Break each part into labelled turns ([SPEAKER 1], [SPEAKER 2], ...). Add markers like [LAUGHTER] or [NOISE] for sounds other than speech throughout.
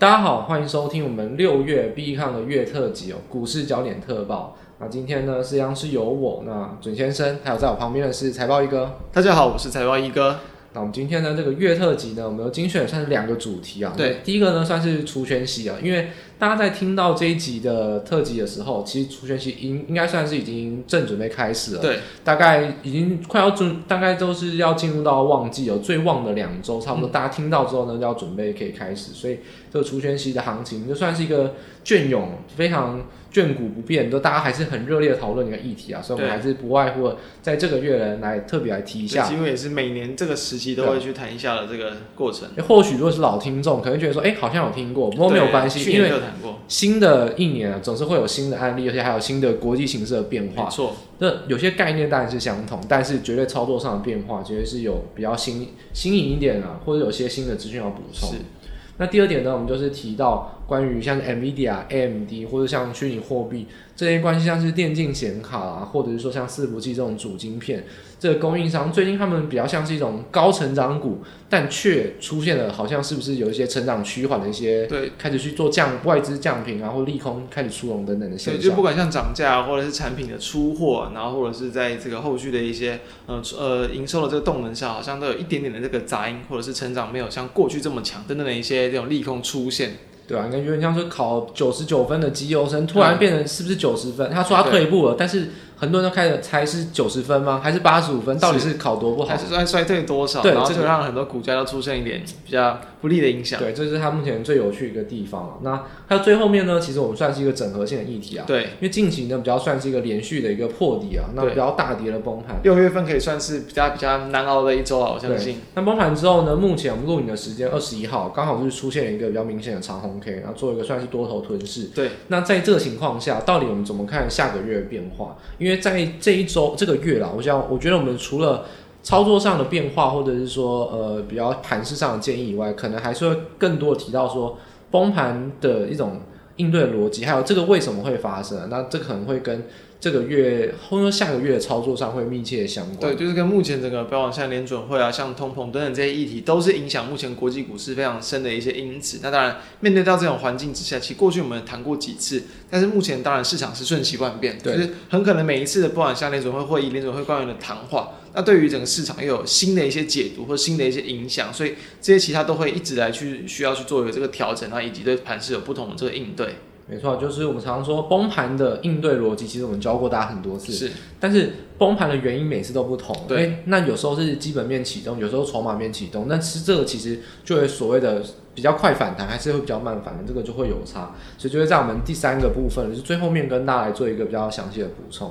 [SPEAKER 1] 大家好，欢迎收听我们六月必看的月特辑哦，股市焦点特报。那今天呢，实际上是由我那准先生，还有在我旁边的是财报一哥。
[SPEAKER 2] 大家好，我是财报一哥。
[SPEAKER 1] 那我们今天呢，这个月特辑呢，我们有精选算是两个主题啊。
[SPEAKER 2] 对，
[SPEAKER 1] 第一个呢算是除权息啊，因为大家在听到这一集的特辑的时候，其实除权息应应该算是已经正准备开始了。
[SPEAKER 2] 对，
[SPEAKER 1] 大概已经快要准，大概都是要进入到旺季，有最旺的两周，差不多大家听到之后呢，就要准备可以开始，所以这个除权息的行情就算是一个隽永非常。眷股不变，都大家还是很热烈的讨论一个议题啊，所以我们还是不外乎在这个月呢来特别来提一下，
[SPEAKER 2] 因为也是每年这个时期都会去谈一下的这个过程。
[SPEAKER 1] 或许如果是老听众，可能觉得说，哎、欸，好像有听过，不过没有关系，因为新的一年啊，总是会有新的案例，而且还有新的国际形势的变化。
[SPEAKER 2] 没错，
[SPEAKER 1] 那有些概念当然是相同，但是绝对操作上的变化，绝对是有比较新新颖一点啊，或者有些新的资讯要补充。那第二点呢，我们就是提到关于像 NVIDIA、AMD 或者像虚拟货币这些关系，像是电竞显卡啊，或者是说像伺服器这种主晶片。这个供应商最近他们比较像是一种高成长股，但却出现了好像是不是有一些成长趋缓的一些，对，开始去做降外资降频啊，或利空开始出笼等等的现象。
[SPEAKER 2] 对，就不管像涨价或者是产品的出货，然后或者是在这个后续的一些呃呃营收的这个动能下，好像都有一点点的这个杂音，或者是成长没有像过去这么强等等的一些这种利空出现。
[SPEAKER 1] 对啊，感觉像是考九十九分的绩优生，突然变成是不是九十分？他说他退步了，但是。很多人都开始猜是九十分吗？还是八十五分？到底是考多不好？
[SPEAKER 2] 还是衰衰退多少？对，然后就让很多股价都出现一点比较不利的影响。
[SPEAKER 1] 对，这是它目前最有趣的一个地方了。那还有最后面呢？其实我们算是一个整合性的议题啊。
[SPEAKER 2] 对，
[SPEAKER 1] 因为近期呢比较算是一个连续的一个破底啊，那比较大跌的崩盘。
[SPEAKER 2] 六月份可以算是比较比较难熬的一周啊，我相信。
[SPEAKER 1] 那崩盘之后呢？目前我们录影的时间二十一号，刚好就是出现了一个比较明显的长红 K，然后做一个算是多头吞噬。
[SPEAKER 2] 对。那
[SPEAKER 1] 在这个情况下，到底我们怎么看下个月的变化？因为为在这一周这个月啦，我想，我觉得我们除了操作上的变化，或者是说呃比较盘势上的建议以外，可能还是会更多的提到说崩盘的一种应对逻辑，还有这个为什么会发生？那这可能会跟。这个月或者说下个月的操作上会密切相关。
[SPEAKER 2] 对，就是跟目前整个，包括像联准会啊，像通膨等等这些议题，都是影响目前国际股市非常深的一些因子。那当然，面对到这种环境之下，其实过去我们谈过几次，但是目前当然市场是瞬息万变，就是很可能每一次的，不管像联准会会议、联准会官员的谈话，那对于整个市场又有新的一些解读或新的一些影响，所以这些其他都会一直来去需要去做一个这个调整，然后以及对盘势有不同的这个应对。
[SPEAKER 1] 没错，就是我们常常说崩盘的应对逻辑，其实我们教过大家很多次。
[SPEAKER 2] 是，
[SPEAKER 1] 但是崩盘的原因每次都不同。
[SPEAKER 2] 对，
[SPEAKER 1] 那有时候是基本面启动，有时候筹码面启动。那其实这个其实就会所谓的比较快反弹，还是会比较慢反弹，这个就会有差。所以就会在我们第三个部分，就是最后面跟大家来做一个比较详细的补充。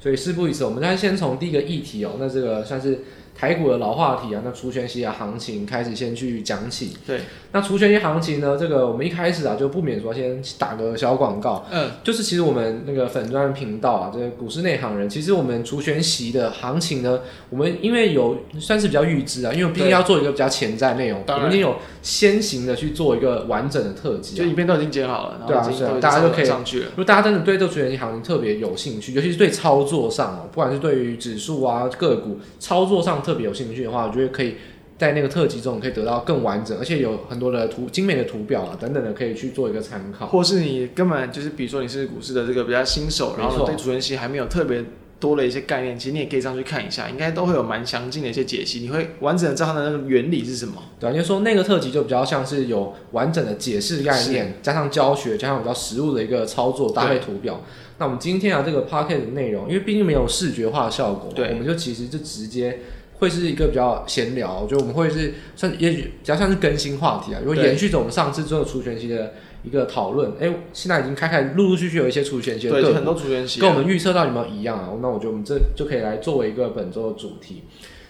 [SPEAKER 1] 所以事不宜迟，我们再先从第一个议题哦，那这个算是。台股的老话题啊，那除权息啊行情开始先去讲起。
[SPEAKER 2] 对，
[SPEAKER 1] 那除权息行情呢，这个我们一开始啊就不免说先打个小广告。
[SPEAKER 2] 嗯，
[SPEAKER 1] 就是其实我们那个粉专频道啊，这个股市内行人，其实我们除权息的行情呢，我们因为有算是比较预知啊，因为毕竟要做一个比较潜在内容，我们已经有先行的去做一个完整的特辑，
[SPEAKER 2] 就影片都已经剪好了，
[SPEAKER 1] 对啊，大家就可以上去了。如果大家真的对这除权息行情特别有兴趣，尤其是对操作上哦，不管是对于指数啊个股操作上特别有兴趣的话，我觉得可以在那个特辑中可以得到更完整，而且有很多的图、精美的图表啊等等的，可以去做一个参考。
[SPEAKER 2] 或是你根本就是，比如说你是股市的这个比较新手，然后对主人息还没有特别多的一些概念，其实你也可以上去看一下，应该都会有蛮详尽的一些解析，你会完整的知道它的那个原理是什么。
[SPEAKER 1] 对，因为说那个特辑就比较像是有完整的解释概念，加上教学，加上比较实物的一个操作搭配图表。那我们今天啊这个 p o c k e t 的内容，因为毕竟没有视觉化的效果，对，我们就其实就直接。会是一个比较闲聊，我觉得我们会是算也许比较像是更新话题啊，因为延续着我们上次做除权期的一个讨论，哎，现在已经开开陆陆续续有一些除权期的，
[SPEAKER 2] 对，很多除权期
[SPEAKER 1] 跟我们预测到有没有一样啊？那我觉得我们这就可以来作为一个本周的主题。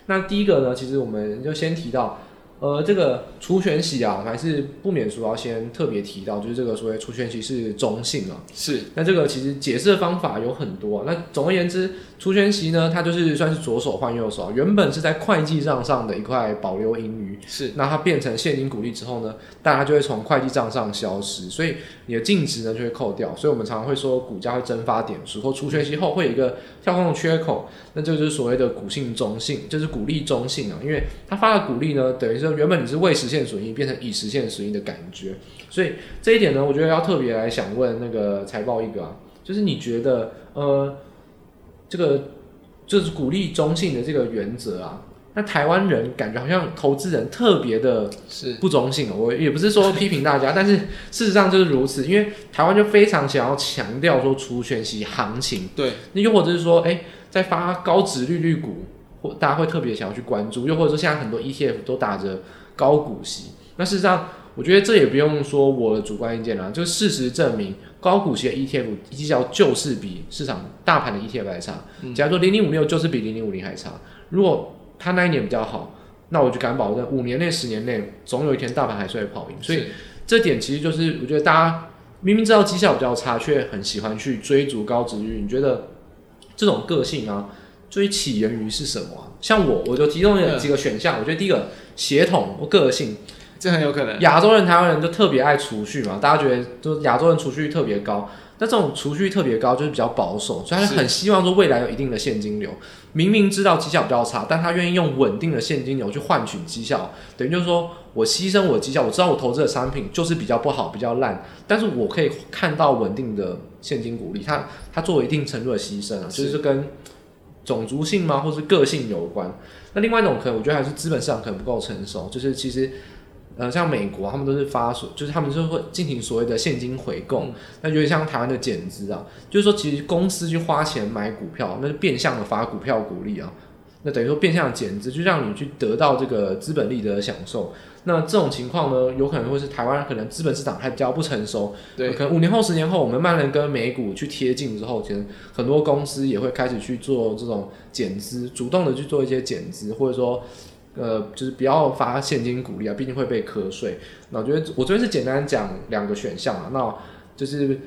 [SPEAKER 1] 那第一个呢，其实我们就先提到。呃，这个除权息啊，还是不免俗要先特别提到，就是这个所谓除权息是中性啊。
[SPEAKER 2] 是。
[SPEAKER 1] 那这个其实解释的方法有很多啊。那总而言之，除权息呢，它就是算是左手换右手，原本是在会计账上的一块保留盈余，
[SPEAKER 2] 是。
[SPEAKER 1] 那它变成现金股利之后呢，大家就会从会计账上消失，所以你的净值呢就会扣掉。所以我们常常会说股价会蒸发点数，或除权息后会有一个跳空的缺口，那这个就是所谓的股性中性，就是股利中性啊，因为它发的股利呢，等于是。说原本你是未实现损益变成已实现损益的感觉。所以这一点呢，我觉得要特别来想问那个财报一哥啊，就是你觉得呃这个就是鼓励中性的这个原则啊。那台湾人感觉好像投资人特别的是不中性，我也不是说批评大家，但是事实上就是如此，因为台湾就非常想要强调说除权息行情，
[SPEAKER 2] 对，
[SPEAKER 1] 那又或者是说，哎、欸，在发高值利率股，或大家会特别想要去关注，又或者说现在很多 ETF 都打着高股息，那事实上我觉得这也不用说我的主观意见啦，就事实证明高股息的 ETF 绩效就是比市场大盘的 ETF 还差，假如说零零五六就是比零零五零还差，如果它那一年比较好，那我就敢保证，五年内、十年内，总有一天大盘还是会跑赢。所以这点其实就是，我觉得大家明明知道绩效比较差，却很喜欢去追逐高值率。你觉得这种个性啊，最起源于是什么啊？像我，我就提供了几个选项。我觉得第一个血统或个性，
[SPEAKER 2] 这很有可能。
[SPEAKER 1] 亚洲人、台湾人就特别爱储蓄嘛，大家觉得就亚洲人储蓄率特别高。那这种储蓄特别高，就是比较保守，所以他很希望说未来有一定的现金流。明明知道绩效比较差，但他愿意用稳定的现金流去换取绩效，等于就是说我牺牲我的绩效，我知道我投资的商品就是比较不好、比较烂，但是我可以看到稳定的现金股利。他他做一定程度的牺牲啊，就是跟种族性吗，或是个性有关。那另外一种可能，我觉得还是资本市场可能不够成熟，就是其实。呃，像美国，他们都是发所，就是他们就会进行所谓的现金回购。那有点像台湾的减资啊，就是说其实公司去花钱买股票，那是变相的发股票股利啊。那等于说变相的减资，就让你去得到这个资本利得的享受。那这种情况呢，有可能会是台湾可能资本市场还比较不成熟。对，可能五年后、十年后，我们慢慢跟美股去贴近之后，其实很多公司也会开始去做这种减资，主动的去做一些减资，或者说。呃，就是不要发现金股利啊，毕竟会被课税。那我觉得我这边是简单讲两个选项啊，那就是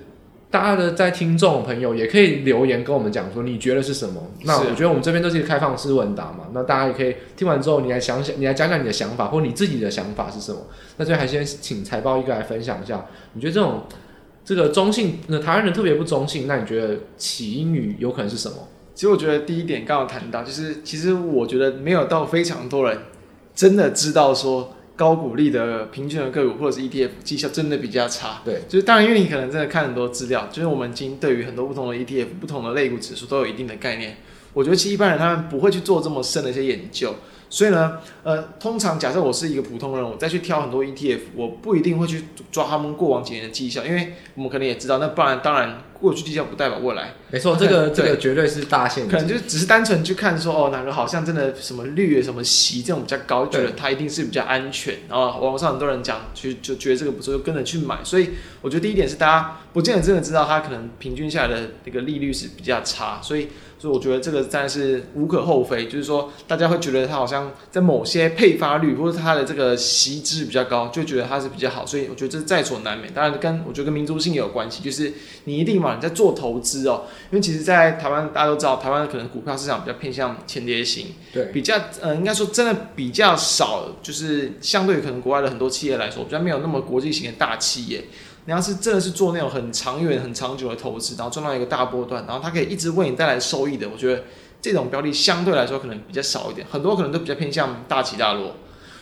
[SPEAKER 1] 大家的在听众朋友也可以留言跟我们讲说你觉得是什么。那我觉得我们这边都是一个开放式问答嘛，那大家也可以听完之后你来想想，你来讲讲你的想法或你自己的想法是什么。那最后还先请财报一个来分享一下，你觉得这种这个中性，那台湾人特别不中性，那你觉得起因于有可能是什么？
[SPEAKER 2] 其实我觉得第一点刚刚谈到，就是其实我觉得没有到非常多人真的知道说高股利的平均的个股或者是 ETF 绩效真的比较差。
[SPEAKER 1] 对，
[SPEAKER 2] 就是当然因为你可能真的看很多资料，就是我们已经对于很多不同的 ETF、不同的类股指数都有一定的概念。我觉得其实一般人他们不会去做这么深的一些研究。所以呢，呃，通常假设我是一个普通人，我再去挑很多 ETF，我不一定会去抓他们过往几年的绩效，因为我们可能也知道，那不然当然过去绩效不代表未来。
[SPEAKER 1] 没错，这个 [LAUGHS] 这个绝对是大限，
[SPEAKER 2] 可能就只是单纯去看说，哦，哪个好像真的什么绿、什么席这种比较高，就觉得它一定是比较安全。然后网络上很多人讲，就就觉得这个不错，就跟着去买。所以我觉得第一点是大家不见得真的知道它可能平均下来的那个利率是比较差，所以。所以我觉得这个当然是无可厚非，就是说大家会觉得它好像在某些配发率或者它的这个息支比较高，就觉得它是比较好。所以我觉得这在所难免。当然跟我觉得跟民族性也有关系，就是你一定嘛，你在做投资哦，因为其实，在台湾大家都知道，台湾可能股票市场比较偏向前跌型，
[SPEAKER 1] 对，
[SPEAKER 2] 比较呃应该说真的比较少，就是相对于可能国外的很多企业来说，比较没有那么国际型的大企业。你要是真的是做那种很长远、很长久的投资，然后赚到一个大波段，然后它可以一直为你带来收益的，我觉得这种标的相对来说可能比较少一点，很多可能都比较偏向大起大落。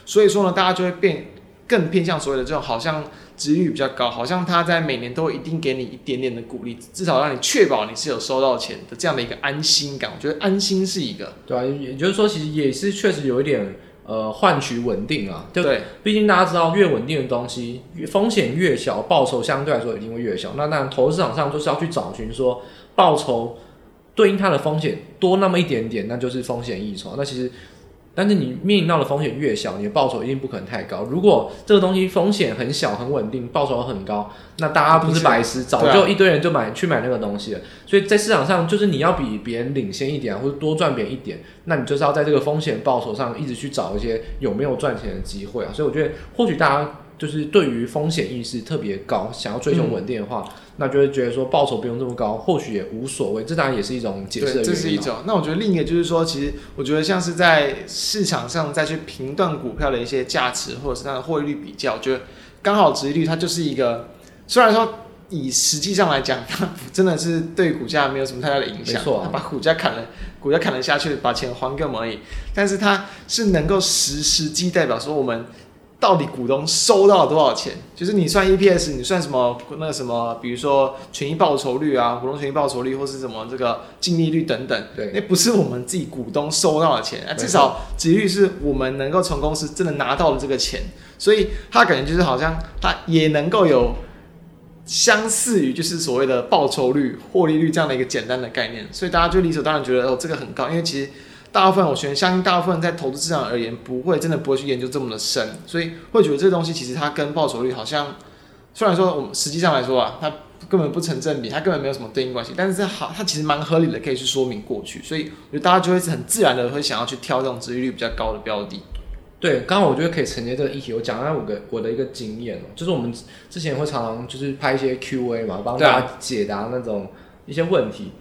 [SPEAKER 2] 所以说呢，大家就会变更偏向所谓的这种好像值率比较高，好像它在每年都一定给你一点点的鼓励，至少让你确保你是有收到钱的这样的一个安心感。我觉得安心是一个，
[SPEAKER 1] 对啊，也就是说，其实也是确实有一点。呃，换取稳定啊，对，毕竟大家知道，越稳定的东西，风险越小，报酬相对来说一定会越小。那当然，投资市场上就是要去找寻说，报酬对应它的风险多那么一点点，那就是风险溢酬。那其实。但是你面临到的风险越小，你的报酬一定不可能太高。如果这个东西风险很小、很稳定，报酬很高，那大家不是白痴，早就一堆人就买去买那个东西了。所以在市场上，就是你要比别人领先一点，或者多赚别人一点，那你就是要在这个风险报酬上一直去找一些有没有赚钱的机会啊。所以我觉得，或许大家。就是对于风险意识特别高，想要追求稳定的话，嗯、那就会觉得说报酬不用这么高，或许也无所谓。这当然也是一种解释。
[SPEAKER 2] 这是一种。那我觉得另一个就是说，其实我觉得像是在市场上再去评断股票的一些价值，或者是它的获利率比较，我觉得刚好值利率它就是一个，虽然说以实际上来讲，它真的是对股价没有什么太大的影响。
[SPEAKER 1] 没错啊，
[SPEAKER 2] 它把股价砍了，股价砍了下去，把钱还给我们而已。但是它是能够实实际代表说我们。到底股东收到了多少钱？就是你算 EPS，你算什么那个什么，比如说权益报酬率啊，股东权益报酬率，或是什么这个净利率等等。
[SPEAKER 1] 对，
[SPEAKER 2] 那不是我们自己股东收到的钱，啊，至少几率是我们能够从公司真的拿到了这个钱，所以他感觉就是好像他也能够有相似于就是所谓的报酬率、获利率这样的一个简单的概念，所以大家就理所当然觉得哦，这个很高，因为其实。大部分我觉得相信大部分在投资市场而言，不会真的不会去研究这么的深，所以会觉得这个东西其实它跟报酬率好像，虽然说我们实际上来说啊，它根本不成正比，它根本没有什么对应关系，但是它好，它其实蛮合理的，可以去说明过去，所以我觉得大家就会是很自然的会想要去挑这种收益率比较高的标的。
[SPEAKER 1] 对，刚好我觉得可以承接这个议题，我讲一下我个我的一个经验哦，就是我们之前会常常就是拍一些 Q&A 嘛，帮大家解答那种一些问题。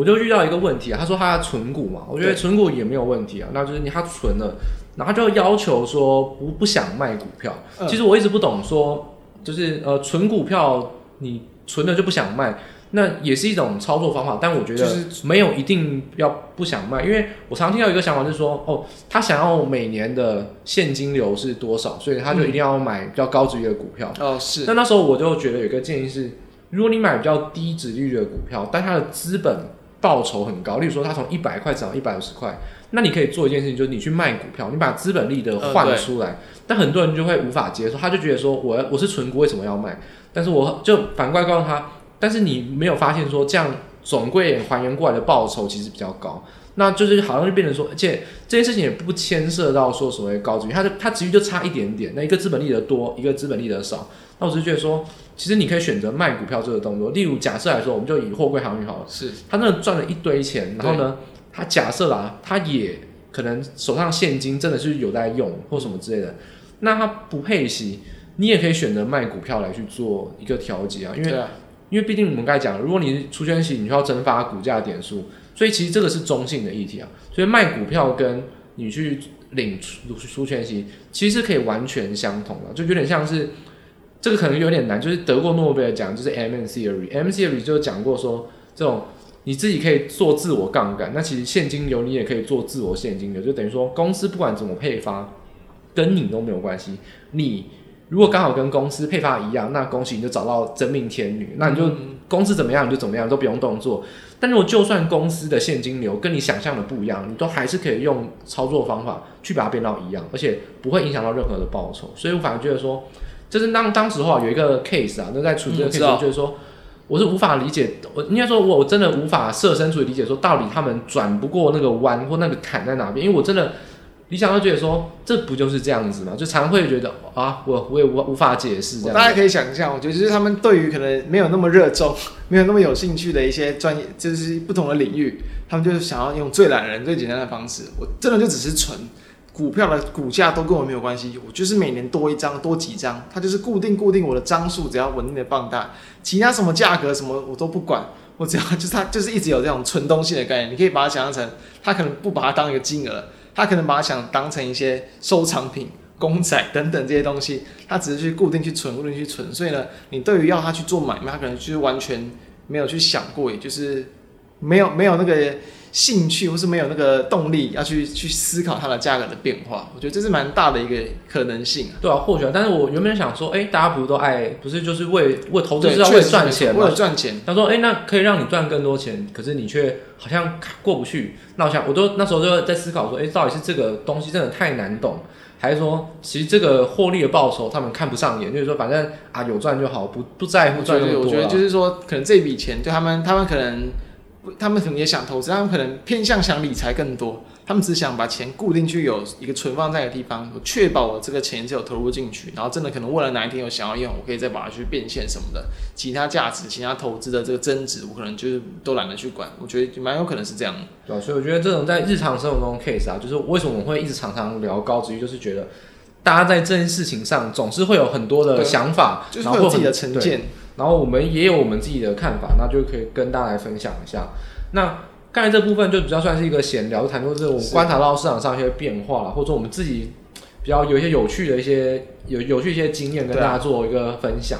[SPEAKER 1] 我就遇到一个问题啊，他说他存股嘛，我觉得存股也没有问题啊，那就是你他存了，然后他就要求说不不想卖股票。嗯、其实我一直不懂说，就是呃存股票你存了就不想卖，那也是一种操作方法，但我觉得没有一定要不想卖，因为我常听到一个想法就是说，哦，他想要每年的现金流是多少，所以他就一定要买比较高殖利率的股票。
[SPEAKER 2] 哦，是。
[SPEAKER 1] 那那时候我就觉得有一个建议是，如果你买比较低值利率的股票，但它的资本报酬很高，例如说它从一百块涨到一百五十块，那你可以做一件事情，就是你去卖股票，你把资本利得换出来。呃、但很多人就会无法接受，他就觉得说我我是存股，为什么要卖？但是我就反过来告诉他，但是你没有发现说这样总归还原过来的报酬其实比较高，那就是好像就变成说，而且这件事情也不牵涉到说所谓高殖利率，它的它殖利率就差一点点，那一个资本利得多，一个资本利得少。那我是觉得说，其实你可以选择卖股票这个动作。例如，假设来说，我们就以货柜航运好了，
[SPEAKER 2] 是
[SPEAKER 1] 他那赚了一堆钱，然后呢，他假设啦，他也可能手上现金真的是有在用或什么之类的，那他不配息，你也可以选择卖股票来去做一个调节啊，因为、啊、因为毕竟我们刚才讲，如果你是除权息，你就要蒸发股价点数，所以其实这个是中性的议题啊。所以卖股票跟你去领出出权息，其实是可以完全相同的，就有点像是。这个可能有点难，就是得过诺贝尔奖，就是 M N theory。M theory 就讲过说，这种你自己可以做自我杠杆，那其实现金流你也可以做自我现金流，就等于说公司不管怎么配发，跟你都没有关系。你如果刚好跟公司配发一样，那恭喜你就找到真命天女，那你就公司怎么样你就怎么样，都不用动作。但如果就算公司的现金流跟你想象的不一样，你都还是可以用操作方法去把它变到一样，而且不会影响到任何的报酬。所以我反而觉得说。就是当当时话有一个 case 啊，那在处理这个 case，就是说，我是无法理解，我应该说，我真的无法设身处地理解，说到底他们转不过那个弯或那个坎在哪边？因为我真的理想会觉得说，这不就是这样子吗？就常会觉得啊，我我也无无法解释这样。
[SPEAKER 2] 大家可以想象，我觉得就是他们对于可能没有那么热衷、[LAUGHS] 没有那么有兴趣的一些专业，就是不同的领域，他们就是想要用最懒人、最简单的方式。我真的就只是存。股票的股价都跟我没有关系，我就是每年多一张多几张，它就是固定固定我的张数，只要稳定的放大，其他什么价格什么我都不管，我只要 [LAUGHS] 就是它就是一直有这种存东西的概念，你可以把它想象成，它可能不把它当一个金额，它可能把它想当成一些收藏品、公仔等等这些东西，它只是去固定去存，固定去存，所以呢，你对于要它去做买卖，它可能就是完全没有去想过，也就是没有没有那个。兴趣或是没有那个动力要去去思考它的价格的变化，我觉得这是蛮大的一个可能性啊。
[SPEAKER 1] 对啊，或许啊，但是我原本想说，哎、欸，大家不是都爱，不是就是为为投资是要为赚钱嘛？
[SPEAKER 2] 为了赚钱。
[SPEAKER 1] 他说，哎、欸，那可以让你赚更多钱，可是你却好像过不去。那我想，我都那时候就在思考说，哎、欸，到底是这个东西真的太难懂，还是说其实这个获利的报酬他们看不上眼，就是说反正啊有赚就好，不不在乎赚那么多。
[SPEAKER 2] 我觉得就是说，可能这笔钱对他们，他们可能。他们可能也想投资，他们可能偏向想理财更多。他们只想把钱固定去有一个存放在的地方，确保我这个钱只有投入进去，然后真的可能为了哪一天有想要用，我可以再把它去变现什么的。其他价值、其他投资的这个增值，我可能就是都懒得去管。我觉得蛮有可能是这样。
[SPEAKER 1] 对啊，所以我觉得这种在日常生活中的 case 啊，就是为什么我们会一直常常聊高值率，就是觉得大家在这件事情上总是会有很多的想法，
[SPEAKER 2] 就是会有自己的成见。
[SPEAKER 1] 然后我们也有我们自己的看法，那就可以跟大家来分享一下。那刚才这部分就比较算是一个闲聊，谈就是我们观察到市场上一些变化了，或者说我们自己比较有一些有趣的一些有有趣一些经验跟大家做一个分享。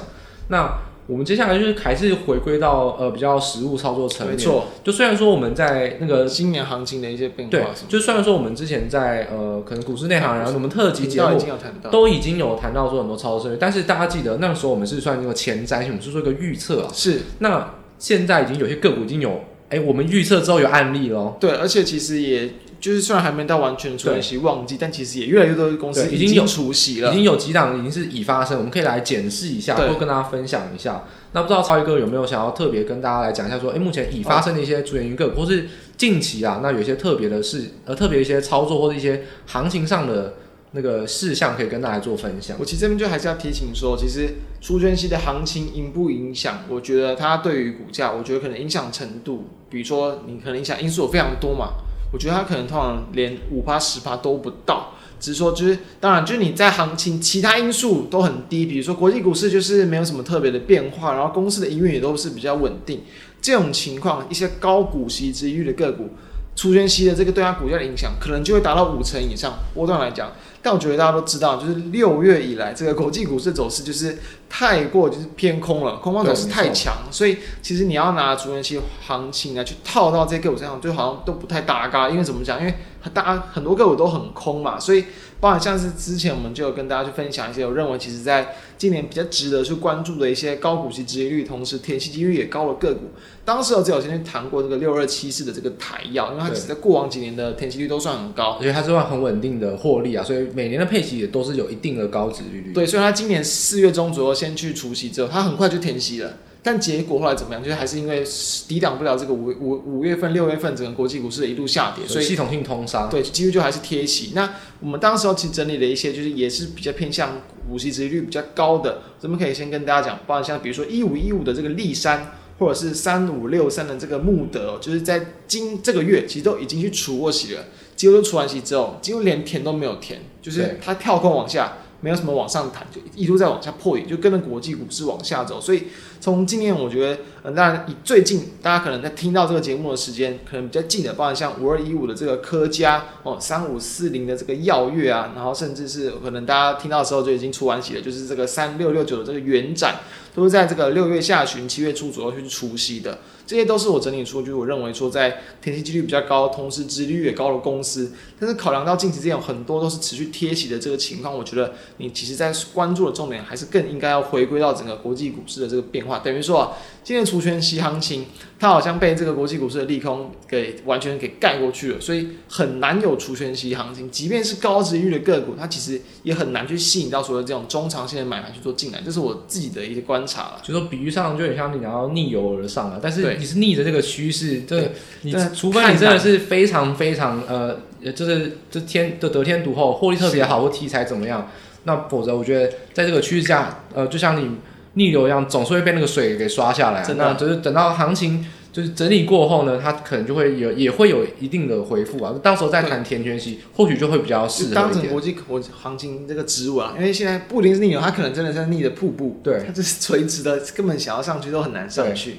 [SPEAKER 1] 那我们接下来就是还是回归到呃比较实务操作层面。
[SPEAKER 2] 没错，
[SPEAKER 1] 就虽然说我们在那个
[SPEAKER 2] 今年行情的一些变化，
[SPEAKER 1] 对，就虽然说我们之前在呃可能股市内行，然后我们特辑节目
[SPEAKER 2] 已经有谈到，
[SPEAKER 1] 都已经有谈到说很多操作策略，但是大家记得那个时候我们是算一个前瞻，我们是做一个预测啊。
[SPEAKER 2] 是，
[SPEAKER 1] 那现在已经有些个股已经有，哎，我们预测之后有案例了。
[SPEAKER 2] 对，而且其实也。就是虽然还没到完全除权息旺季，但其实也越来越多的公司已经有除息了，
[SPEAKER 1] 已经有几档已经是已发生，我们可以来检视一下，或跟大家分享一下。那不知道超一哥有没有想要特别跟大家来讲一下说，说哎，目前已发生的一些除权息个股，或是近期啊，那有一些特别的事，呃，特别一些操作或者一些行情上的那个事项，可以跟大家做分享。
[SPEAKER 2] 我其实这边就还是要提醒说，其实除权息的行情影不影响？我觉得它对于股价，我觉得可能影响程度，比如说你可能影响因素有非常多嘛。我觉得它可能通常连五趴十趴都不到，只是说就是当然就是你在行情其他因素都很低，比如说国际股市就是没有什么特别的变化，然后公司的营运也都是比较稳定，这种情况一些高股息之域的个股，除权息的这个对它股价的影响可能就会达到五成以上，波段来讲。但我觉得大家都知道，就是六月以来这个国际股市走势就是太过就是偏空了，空方走势太强，所以其实你要拿主权期行情来去套到这个个股身上，就好像都不太搭嘎。因为怎么讲？因为大家很多个股都很空嘛，所以包含像是之前我们就有跟大家去分享一些，我认为其实在今年比较值得去关注的一些高股息殖利率，同时填息几率也高的个股。当时我只有先去谈过这个六二七四的这个台药，因为它其实在过往几年的填息率都算很高，
[SPEAKER 1] 而且它是算很稳定的获利啊，所以每年的配息也都是有一定的高值利率。
[SPEAKER 2] 对，所以它今年四月中左右先去除息之后，它很快就填息了。但结果后来怎么样？就是还是因为抵挡不了这个五五五月份、六月份整个国际股市的一度下跌，所以
[SPEAKER 1] 系统性通杀。
[SPEAKER 2] 对，几乎就还是贴息。那我们当时候其实整理了一些，就是也是比较偏向股息殖利率比较高的，咱们可以先跟大家讲，包括像比如说一五一五的这个利山，或者是三五六三的这个穆德，就是在今这个月其实都已经去除过息了，几乎都除完息之后，几乎连填都没有填，就是它跳空往下。没有什么往上弹，就一路在往下破底，就跟着国际股市往下走。所以从今年，我觉得，嗯，当然以最近大家可能在听到这个节目的时间，可能比较近的，包含像五二一五的这个科佳哦，三五四零的这个耀月啊，然后甚至是可能大家听到的时候就已经出完息了，就是这个三六六九的这个元展，都是在这个六月下旬、七月初左右去除息的。这些都是我整理出，就是我认为说在填息几率比较高，同时殖利率也高的公司。但是考量到近期这样很多都是持续贴息的这个情况，我觉得你其实在关注的重点还是更应该要回归到整个国际股市的这个变化。等于说啊，今天除权息行情，它好像被这个国际股市的利空给完全给盖过去了，所以很难有除权息行情。即便是高殖利率的个股，它其实也很难去吸引到所有这种中长线的买盘去做进来。这是我自己的一些观察了。
[SPEAKER 1] 就说比喻上就很像你要逆流而上了，但是。你是逆着这个趋势，对，你除非你真的是非常非常呃，就是这天的得天独厚，获利特别好，或题材怎么样，那否则我觉得在这个趋势下，呃，就像你逆流一样，总是会被那个水给刷下来。真的，就是等到行情就是整理过后呢，它可能就会有也会有一定的回复啊。到时候再谈填权息，或许就会比较适合。
[SPEAKER 2] 当成国际国行情这个植物啊，因为现在不一定是逆流，它可能真的是逆的瀑布，
[SPEAKER 1] 对，
[SPEAKER 2] 它就是垂直的，根本想要上去都很难上去。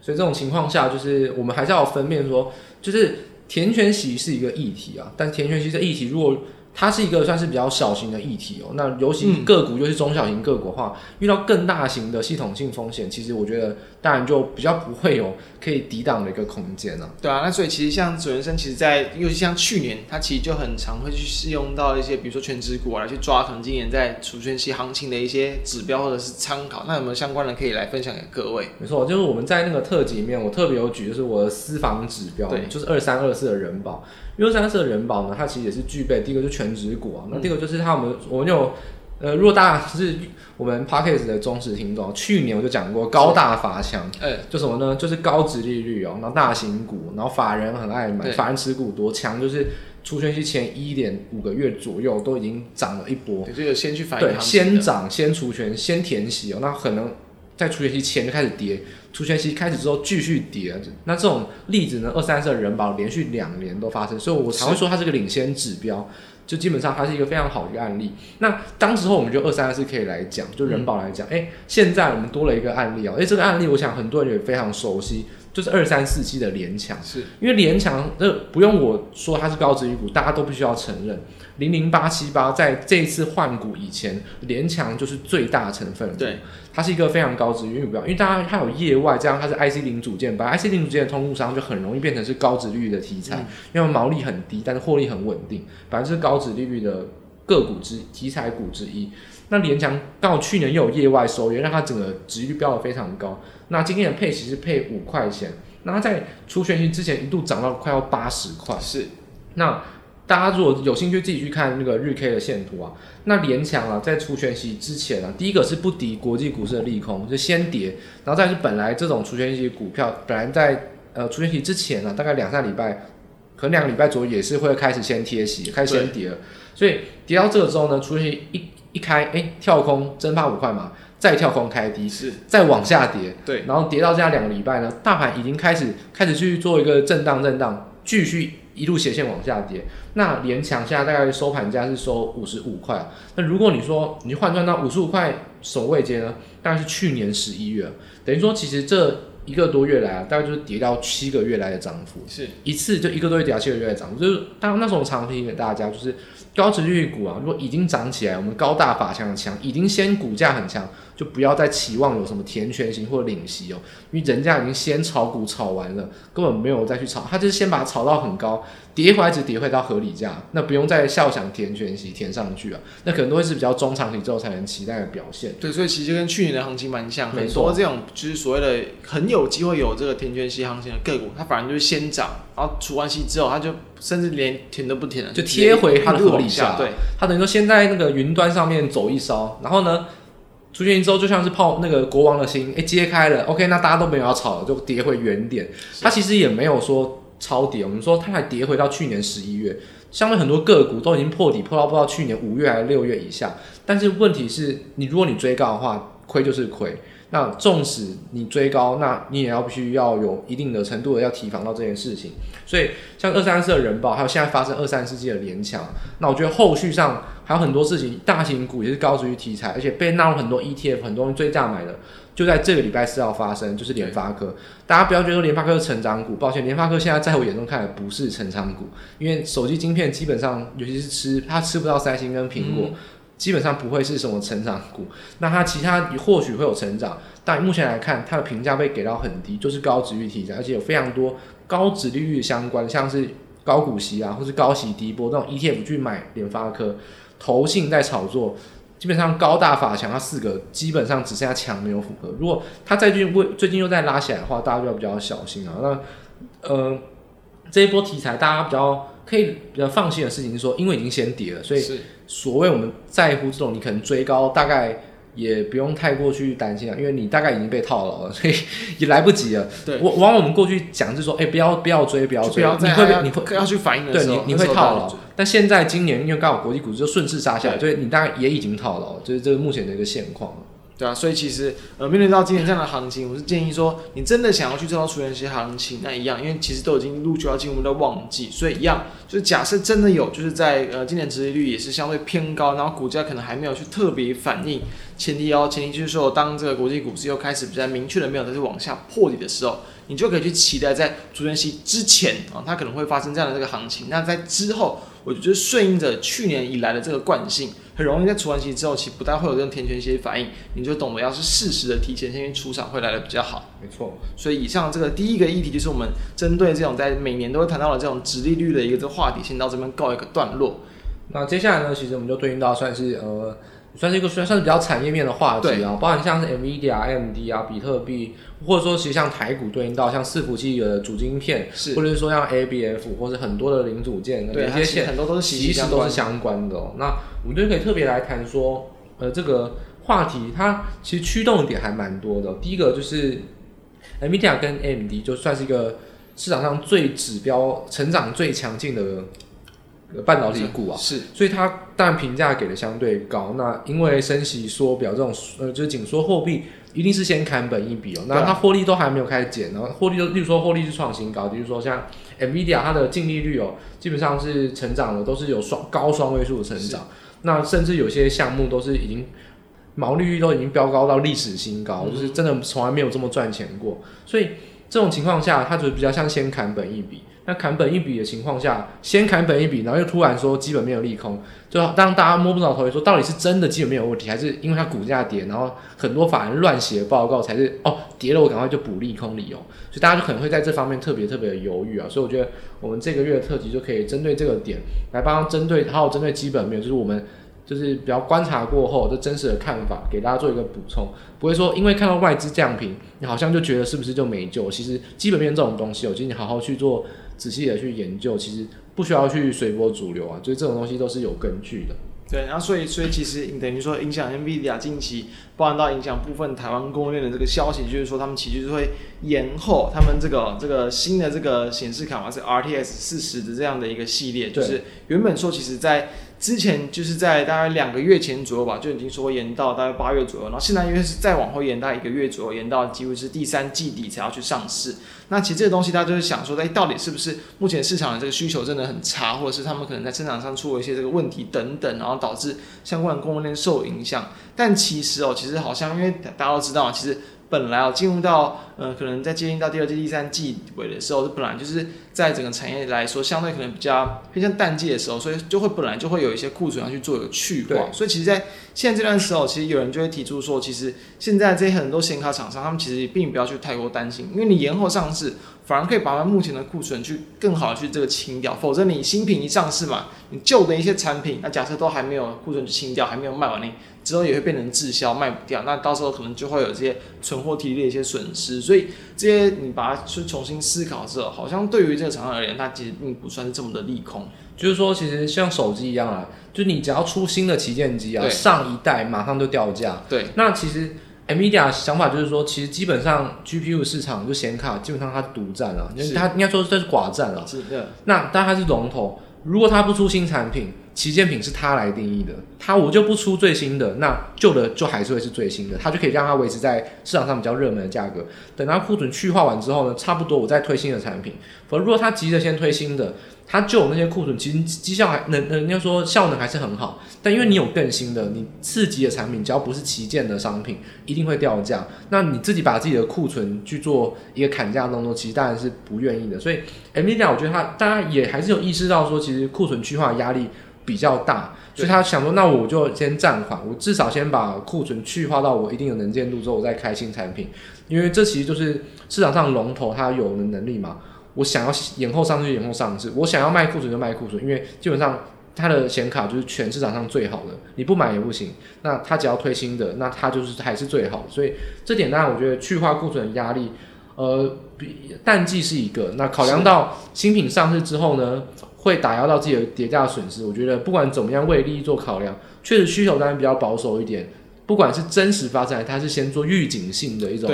[SPEAKER 1] 所以这种情况下，就是我们还是要分辨说，就是填权息是一个议题啊，但填权息这议题如果。它是一个算是比较小型的议题哦，那尤其个股又是中小型个股的话，嗯、遇到更大型的系统性风险，其实我觉得当然就比较不会有 [LAUGHS] 可以抵挡的一个空间了。
[SPEAKER 2] 对啊，那所以其实像准先生，其实在尤其像去年，他其实就很常会去适用到一些，比如说全值股啊，来去抓可能今年在除权期行情的一些指标或者是参考。那有没有相关的可以来分享给各位？
[SPEAKER 1] 没错，就是我们在那个特辑里面，我特别有举，就是我的私房指标，对，就是二三二四的人保。因为三四的人保呢，它其实也是具备第一个就是权值股啊，那第二个就是它我们我们有呃，如果大家是我们 Podcast 的忠实听众，去年我就讲过高大法强，哎，就什么呢？就是高值利率哦，然后大型股，然后法人很爱买，法人持股多强，就是出权期前一点五个月左右都已经涨了一波，
[SPEAKER 2] 这个先去反映，对，
[SPEAKER 1] 先涨先除权先填息哦，那可能。在除权期前就开始跌，除权期开始之后继续跌，那这种例子呢，二三四的人保连续两年都发生，所以我才会说它是个领先指标，就基本上它是一个非常好的一个案例。那当时候我们就二三四可以来讲，就人保来讲，哎、现在我们多了一个案例哦，哎、欸，这个案例我想很多人也非常熟悉，就是二三四七的联强，
[SPEAKER 2] 是。
[SPEAKER 1] 因为联强这不用我说它是高殖利率股，大家都必须要承认，零零八七八在这一次换股以前，联强就是最大成分，
[SPEAKER 2] 对，
[SPEAKER 1] 它是一个非常高值利率股，因为大家它有业外，这样它是 IC 零组件，把 IC 零组件的通路商就很容易变成是高值利率的题材，嗯、因为毛利很低，但是获利很稳定，反正是高值利率的个股之题材股之一。那联强刚好去年又有业外收益，让它整个值率飙得非常高。那今天的配息是配五块钱，那它在除权息之前一度涨到快要八十块。
[SPEAKER 2] 是，
[SPEAKER 1] 那大家如果有兴趣自己去看那个日 K 的线图啊，那联强啊在除权息之前啊，第一个是不敌国际股市的利空，就先跌，然后再是本来这种除权息股票本来在呃除权息之前啊，大概两三礼拜，可能两个礼拜左右也是会开始先贴息，开始先跌了，所以跌到这个之后呢，除权息一。一开，哎、欸，跳空蒸发五块嘛，再跳空开低，
[SPEAKER 2] 是，
[SPEAKER 1] 再往下跌，
[SPEAKER 2] 对，
[SPEAKER 1] 然后跌到这样两个礼拜呢，大盘已经开始开始去做一个震荡，震荡，继续一路斜线往下跌。那联强现在大概收盘价是收五十五块，那如果你说你换算到五十五块守位阶呢，大概是去年十一月，等于说其实这。一个多月来啊，大概就是跌到七个月来的涨幅，
[SPEAKER 2] 是一
[SPEAKER 1] 次就一个多月跌到七个月来的涨幅，就是当那时候常提醒给大家，就是高值率股啊，如果已经涨起来，我们高大法强的强，已经先股价很强，就不要再期望有什么填权型或领息哦，因为人家已经先炒股炒完了，根本没有再去炒，他就是先把它炒到很高。跌回来只跌回到合理价，那不用再笑想填权息填上去啊，那可能都会是比较中长期之后才能期待的表现。
[SPEAKER 2] 对，所以其实跟去年的行情蛮像，很多这种就是所谓的很有机会有这个填权息行情的个股，它反而就是先涨，然后除完息之后，它就甚至连填都不填了，
[SPEAKER 1] 就贴回它的合理价。
[SPEAKER 2] 对，
[SPEAKER 1] 它等于说先在那个云端上面走一遭，然后呢，出现之后就像是泡那个国王的心，哎，揭开了，OK，那大家都没有要炒了，就跌回原点。它其实也没有说。超跌，我们说它还跌回到去年十一月，相对很多个股都已经破底，破到不知道去年五月还是六月以下。但是问题是你如果你追高的话，亏就是亏。那纵使你追高，那你也要必须要有一定的程度的要提防到这件事情。所以像二三四的人保，还有现在发生二三四 G 的联强，那我觉得后续上还有很多事情，大型股也是高殖利率题材，而且被纳入很多 ETF，很多人追价买的。就在这个礼拜四要发生，就是联发科。大家不要觉得联发科是成长股，抱歉，联发科现在在我眼中看来不是成长股，因为手机晶片基本上，尤其是吃它吃不到三星跟苹果，嗯、基本上不会是什么成长股。那它其他或许会有成长，但目前来看，它的评价被给到很低，就是高值率题材，而且有非常多高值利率相关，像是高股息啊，或是高息低波这种 ETF 去买联发科，投信在炒作。基本上高大法强，它四个基本上只剩下强没有符合。如果它最近为最近又再拉起来的话，大家就要比较小心啊。那呃这一波题材，大家比较可以比较放心的事情是说，因为已经先跌了，所以所谓我们在乎这种你可能追高大概。也不用太过去担心啊，因为你大概已经被套牢了，所以也来不及了。对，往往我们过去讲是说，哎、欸，不要不要追，不要追，要你会你会
[SPEAKER 2] 要去反应的时候，
[SPEAKER 1] 对，你你会套牢。但现在今年因为刚好国际股市就顺势杀下来，所以你大概也已经套牢，就是这是目前的一个现况。
[SPEAKER 2] 对啊，所以其实呃，面对到今年这样的行情，我是建议说，你真的想要去做到除权息行情，那一样，因为其实都已经陆续要进入到旺季，所以一样，就是假设真的有，就是在呃今年殖利率也是相对偏高，然后股价可能还没有去特别反应，前提哦，前提就是说，当这个国际股市又开始比较明确的没有再去往下破底的时候，你就可以去期待在除权息之前啊，它可能会发生这样的这个行情，那在之后，我觉得顺应着去年以来的这个惯性。很容易在除完息之后，其实不太会有这种填权息反应，你就懂得要是适时的提前先去出场，会来的比较好。
[SPEAKER 1] 没错，
[SPEAKER 2] 所以以上这个第一个议题就是我们针对这种在每年都会谈到的这种直利率的一个这个话题，先到这边告一个段落。
[SPEAKER 1] 那接下来呢，其实我们就对应到算是呃。算是一个算算是比较产业面的话题啊，包含像是 NVIDIA、AMD 啊、比特币，或者说其实像台股对应到像伺服器的主晶片，
[SPEAKER 2] 是，
[SPEAKER 1] 或者是说像 ABF 或者很多的零组件、连接线，
[SPEAKER 2] 很多都是
[SPEAKER 1] 其实都是相关的哦。那我们就可以特别来谈说，呃，这个话题它其实驱动点还蛮多的。第一个就是 NVIDIA 跟 AMD 就算是一个市场上最指标、成长最强劲的。半导体股啊，
[SPEAKER 2] 是，
[SPEAKER 1] 所以它当然评价给的相对高。那因为升息缩表这种，呃，就是紧缩货币，一定是先砍本一笔哦。那它获利都还没有开始减，然后获利都，例如说获利是创新高，比如说像 NVIDIA 它的净利率哦，基本上是成长的，都是有双高双位数的成长。那甚至有些项目都是已经毛利率都已经飙高到历史新高，嗯，就是真的从来没有这么赚钱过。所以。这种情况下，它就比较像先砍本一笔。那砍本一笔的情况下，先砍本一笔，然后又突然说基本面有利空，就让大家摸不着头，说到底是真的基本面有问题，还是因为它股价跌，然后很多法人乱写报告才是哦跌了，我赶快就补利空理由，所以大家就可能会在这方面特别特别的犹豫啊。所以我觉得我们这个月的特辑就可以针对这个点来帮针对，还有针对基本面，就是我们。就是比较观察过后这真实的看法，给大家做一个补充，不会说因为看到外资降评，你好像就觉得是不是就没救？其实基本面这种东西，我建议你好好去做仔细的去研究，其实不需要去随波逐流啊，就是这种东西都是有根据的。
[SPEAKER 2] 对，然后所以所以其实等于说影响 NVIDIA 近期，包含到影响部分台湾供应链的这个消息，就是说他们其实就是会延后他们这个这个新的这个显示卡嘛，是 RTX 四十的这样的一个系列，就是原本说其实在。之前就是在大概两个月前左右吧，就已经说延到大概八月左右，然后现在因为是再往后延到一个月左右，延到几乎是第三季底才要去上市。那其实这个东西，大家就是想说，哎，到底是不是目前市场的这个需求真的很差，或者是他们可能在生产上出了一些这个问题等等，然后导致相关的供应链受影响。但其实哦，其实好像因为大家都知道，其实。本来哦，进入到呃，可能在接近到第二季、第三季尾的时候，是本来就是在整个产业来说，相对可能比较偏向淡季的时候，所以就会本来就会有一些库存要去做一个去化。所以其实，在现在这段时候，其实有人就会提出说，其实现在这些很多显卡厂商，他们其实并不要去太过担心，因为你延后上市，反而可以把它目前的库存去更好的去这个清掉。否则你新品一上市嘛，你旧的一些产品，那假设都还没有库存去清掉，还没有卖完你。之后也会变成滞销卖不掉，那到时候可能就会有这些存货体力的一些损失，所以这些你把它去重新思考之后，好像对于这个厂商而言，它其实并不算是这么的利空。
[SPEAKER 1] 就是说，其实像手机一样啊，就你只要出新的旗舰机啊，上一代马上就掉价。
[SPEAKER 2] 对，
[SPEAKER 1] 那其实 NVIDIA 想法就是说，其实基本上 GPU 市场就显卡基本上它独占了，因为它应该说这是寡占了。
[SPEAKER 2] 是的。
[SPEAKER 1] 那当然它是龙头，如果它不出新产品。旗舰品是它来定义的，它我就不出最新的，那旧的就还是会是最新的，它就可以让它维持在市场上比较热门的价格。等它库存去化完之后呢，差不多我再推新的产品。否则如果它急着先推新的，它就有那些库存，其实绩效还能能要说效能还是很好，但因为你有更新的，你次级的产品，只要不是旗舰的商品，一定会掉价。那你自己把自己的库存去做一个砍价动作，其实当然是不愿意的。所以 NVIDIA 我觉得他大家也还是有意识到说，其实库存去化压力比较大，所以他想说，那我就先暂缓，我至少先把库存去化到我一定的能见度之后，我再开新产品，因为这其实就是市场上龙头它有的能力嘛。我想要延后上市就延后上市，我想要卖库存就卖库存，因为基本上它的显卡就是全市场上最好的，你不买也不行。那它只要推新的，那它就是还是最好的。所以这点当然我觉得去化库存的压力，呃，比淡季是一个。那考量到新品上市之后呢，会打压到自己的叠价损失。我觉得不管怎么样，为利益做考量，确实需求当然比较保守一点。不管是真实发生，它是先做预警性的一种。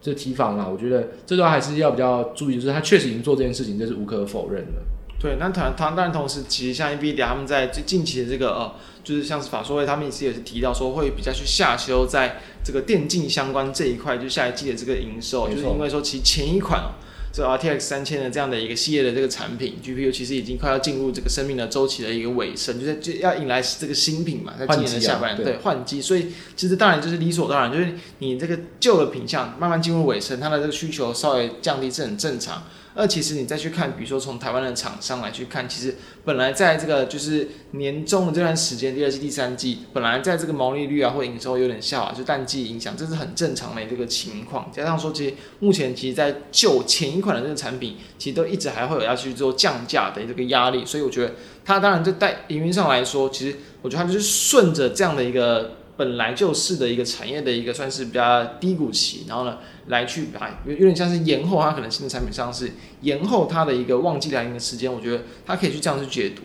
[SPEAKER 1] 这提防啊，我觉得这段还是要比较注意，就是他确实已经做这件事情，这是无可否认的。
[SPEAKER 2] 对，那当然，当然同时，其实像 NVIDIA 他们在最近期的这个呃，就是像是法说会，他们也是也是提到说会比较去下修在这个电竞相关这一块，就下一季的这个营收，就是因为说其实前一款哦。这 RTX 三千的这样的一个系列的这个产品，GPU 其实已经快要进入这个生命的周期的一个尾声，就是就要迎来这个新品嘛，在今年的下半年，对，换机，所以其实当然就是理所当然，就是你这个旧的品相慢慢进入尾声，它的这个需求稍微降低是很正常。那其实你再去看，比如说从台湾的厂商来去看，其实本来在这个就是年终的这段时间，第二季、第三季，本来在这个毛利率啊或营收有点下滑，就淡季影响，这是很正常的这个情况。加上说，其实目前其实，在旧前一款的这个产品，其实都一直还会有要去做降价的这个压力，所以我觉得它当然就在营运上来说，其实我觉得它就是顺着这样的一个。本来就是的一个产业的一个算是比较低谷期，然后呢，来去把有有点像是延后它可能新的产品上市，延后它的一个旺季来临的时间，我觉得它可以去这样去解读，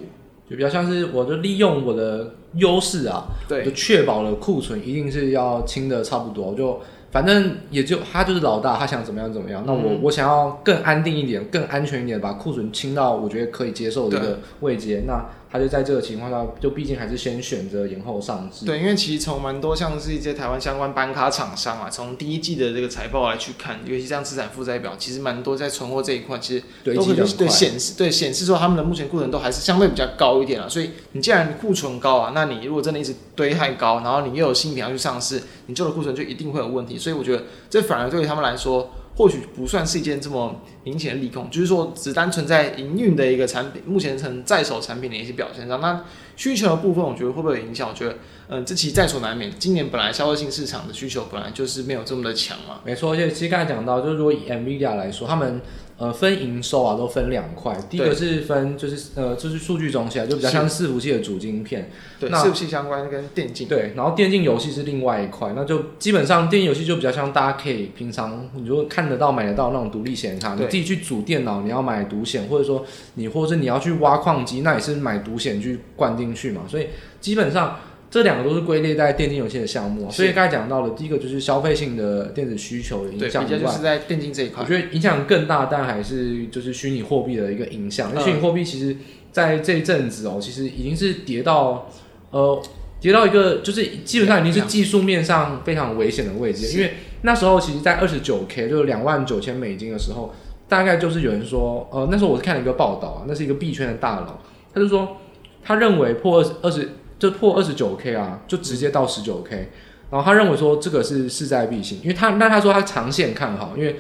[SPEAKER 1] 就比较像是我就利用我的优势啊，
[SPEAKER 2] 对，
[SPEAKER 1] 就确保了库存一定是要清的差不多，就反正也就他就是老大，他想怎么样怎么样，那我、我想要更安定一点，更安全一点，把库存清到我觉得可以接受的一个位阶，那。他就在这个情况下，就毕竟还是先选择延后上市。
[SPEAKER 2] 对，因为其实从蛮多像是一些台湾相关板卡厂商啊，从第一季的这个财报来去看，尤其像资产负债表，其实蛮多在存货这一块，其实都对显示对显示说他们的目前库存都还是相对比较高一点啊。所以你既然库存高啊，那你如果真的一直堆太高，然后你又有新品要去上市，你旧的库存就一定会有问题。所以我觉得这反而对于他们来说。或许不算是一件这么明显的利空，就是说只单纯在营运的一个产品，目前成在手产品的一些表现上，那需求的部分，我觉得会不会有影响？我觉得，嗯，这其实在所难免。今年本来消费性市场的需求本来就是没有这么的强嘛。
[SPEAKER 1] 没错，而且其实刚才讲到，就是说以 NVIDIA 来说，他们。呃，分营收啊，都分两块。第一个是分，就是呃，就是数据中心啊，就比较像伺服器的主晶片。
[SPEAKER 2] 对，伺服器相关跟电竞。
[SPEAKER 1] 对，然后电竞游戏是另外一块，那就基本上电竞游戏就比较像大家可以平常你如果看得到、买得到那种独立显卡，你自己去组电脑，你要买独显，或者说你或者你要去挖矿机，那也是买独显去灌进去嘛。所以基本上。这两个都是归类在电竞游戏的项目，所以刚才讲到了第一个就是消费性的电子需求的影响，
[SPEAKER 2] 对，比较就是在电竞这一块，
[SPEAKER 1] 我觉得影响更大，但还是就是虚拟货币的一个影响。虚拟货币其实在这一阵子哦，其实已经是跌到呃跌到一个就是基本上已经是技术面上非常危险的位置。因为那时候其实，在二十九 K 就是两万九千美金的时候，大概就是有人说，呃，那时候我是看了一个报道啊，那是一个币圈的大佬，他就说他认为破二十二十。就破二十九 K 啊，就直接到十九 K，然后他认为说这个是势在必行，因为他那他说他长线看好，因为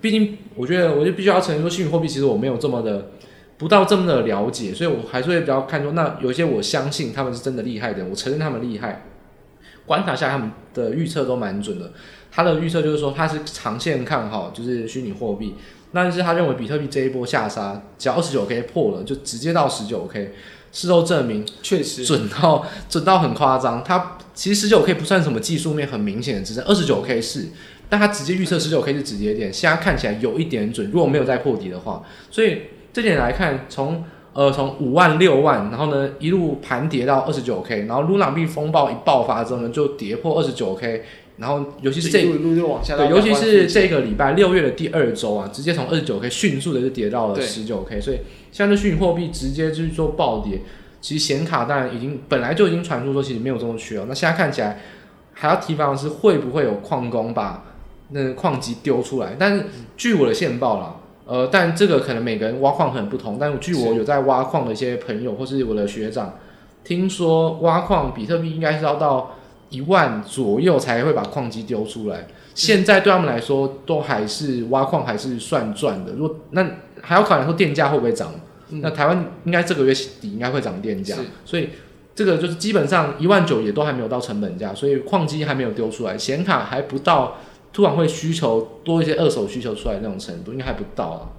[SPEAKER 1] 毕竟我觉得我就必须要承认说虚拟货币其实我没有这么的不到这么的了解，所以我还是会比较看说那有一些我相信他们是真的厉害的，我承认他们厉害，观察下他们的预测都蛮准的，他的预测就是说他是长线看好就是虚拟货币，但是他认为比特币这一波下杀只要二十九 K 破了就直接到十九 K。事后证明，确实准到准到很夸张。它其实十九 K 不算什么技术面很明显的支撑，二十九 K 是，但它直接预测十九 K 是止跌点，现在看起来有一点准。如果没有再破底的话，所以这点来看，从呃从五万六万，然后呢一路盘跌到二十九 K，然后 Luna 币风暴一爆发之后呢，就跌破二十九 K。然后，尤其是这一路就往下，对，尤其是这个礼拜六月的第二周啊，直接从二十九 K 迅速的就跌到了十九 K，所以像这虚拟货币直接就是做暴跌。其实显卡当然已经本来就已经传出说其实没有这么缺了，那现在看起来还要提防的是会不会有矿工把那个矿机丢出来？但是据我的线报啦，呃，但这个可能每个人挖矿很不同，但据我有在挖矿的一些朋友或是我的学长，听说挖矿比特币应该是要到。一万左右才会把矿机丢出来，现在对他们来说都还是挖矿还是算赚的。如果那还要考虑说电价会不会涨？嗯、那台湾应该这个月底应该会涨电价，所以这个就是基本上一万九也都还没有到成本价，所以矿机还没有丢出来，显卡还不到突然会需求多一些二手需求出来那种程度，应该还不到啊。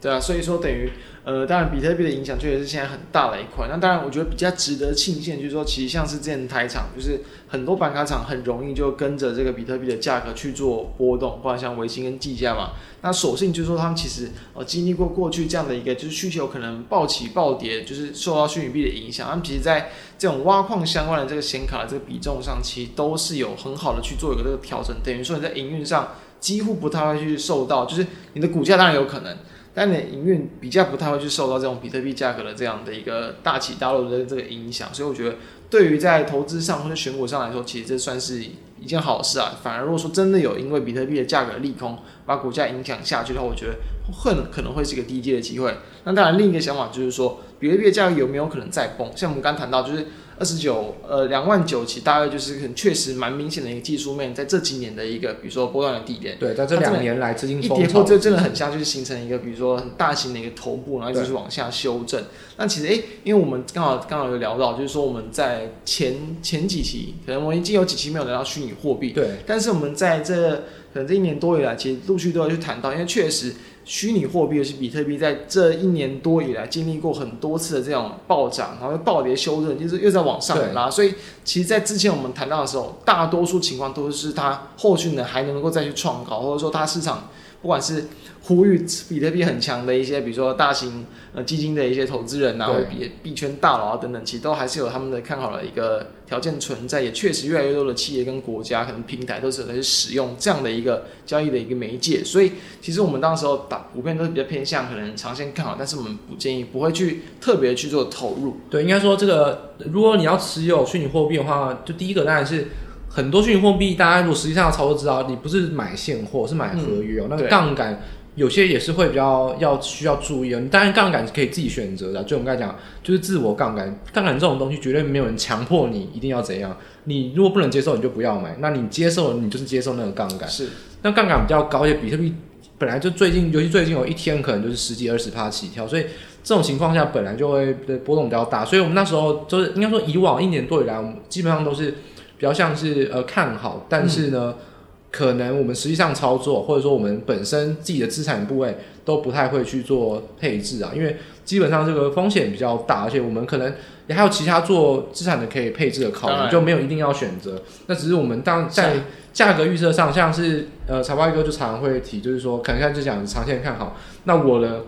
[SPEAKER 2] 对啊，所以说等于，呃，当然比特币的影响确实是现在很大的一块。那当然，我觉得比较值得庆幸，就是说，其实像是之前台厂，就是很多板卡厂很容易就跟着这个比特币的价格去做波动，或者像微星跟技嘉嘛。那所幸就是说，他们其实呃经历过过去这样的一个就是需求可能暴起暴跌，就是受到虚拟币的影响。他们其实在这种挖矿相关的这个显卡的这个比重上，其实都是有很好的去做一个这个调整。等于说你在营运上几乎不太会去受到，就是你的股价当然有可能。但你营运比较不太会去受到这种比特币价格的这样的一个大起大落的这个影响，所以我觉得对于在投资上或者选股上来说，其实这算是一件好事啊。反而如果说真的有因为比特币的价格利空把股价影响下去的话，我觉得很可能会是一个低阶的机会。那当然另一个想法就是说，比特币的价格有没有可能再崩？像我们刚谈到就是。二十九，呃，两万九，其实大概就是很确实蛮明显的一个技术面，在这几年的一个，比如说波段的地点。
[SPEAKER 1] 对，在这两年来资金
[SPEAKER 2] 一跌破，这真的很像就是形成一个，比如说很大型的一个头部，然后就是往下修正。那其实，哎、欸，因为我们刚好刚好有聊到，就是说我们在前前几期，可能我们已经有几期没有聊到虚拟货币，对，但是我们在这可能这一年多以来，其实陆续都要去谈到，因为确实。虚拟货币，尤其比特币，在这一年多以来经历过很多次的这种暴涨，然后暴跌修正，就是又在往上拉。所以，其实，在之前我们谈到的时候，大多数情况都是它后续呢还能够再去创高，或者说它市场不管是。呼吁比特币很强的一些，比如说大型呃基金的一些投资人呐、啊，或者币币圈大佬啊等等，其实都还是有他们的看好的一个条件存在。也确实越来越多的企业跟国家可能平台都是在使用这样的一个交易的一个媒介。所以其实我们当时候打普遍都是比较偏向可能长线看好，但是我们不建议不会去特别去做投入。
[SPEAKER 1] 对，应该说这个如果你要持有虚拟货币的话，就第一个当然是很多虚拟货币，大家如果实际上要操作知道，你不是买现货，是买合约哦，嗯、那个杠杆。有些也是会比较要需要注意哦。你当然杠杆是可以自己选择的，就我们刚才讲，就是自我杠杆。杠杆这种东西绝对没有人强迫你一定要怎样。你如果不能接受，你就不要买。那你接受，你就是接受那个杠杆。
[SPEAKER 2] 是。
[SPEAKER 1] 那杠杆比较高，一些比特币本来就最近，尤其最近有一天可能就是十几二十趴起跳，所以这种情况下本来就会波动比较大，所以我们那时候就是应该说以往一年多以来，我们基本上都是比较像是呃看好，但是呢。嗯可能我们实际上操作，或者说我们本身自己的资产部位都不太会去做配置啊，因为基本上这个风险比较大，而且我们可能也还有其他做资产的可以配置的考虑，就没有一定要选择。那只是我们当在价格预测上，像是呃财报哥就常常会提，就是说可能现在就讲长线看好。那我的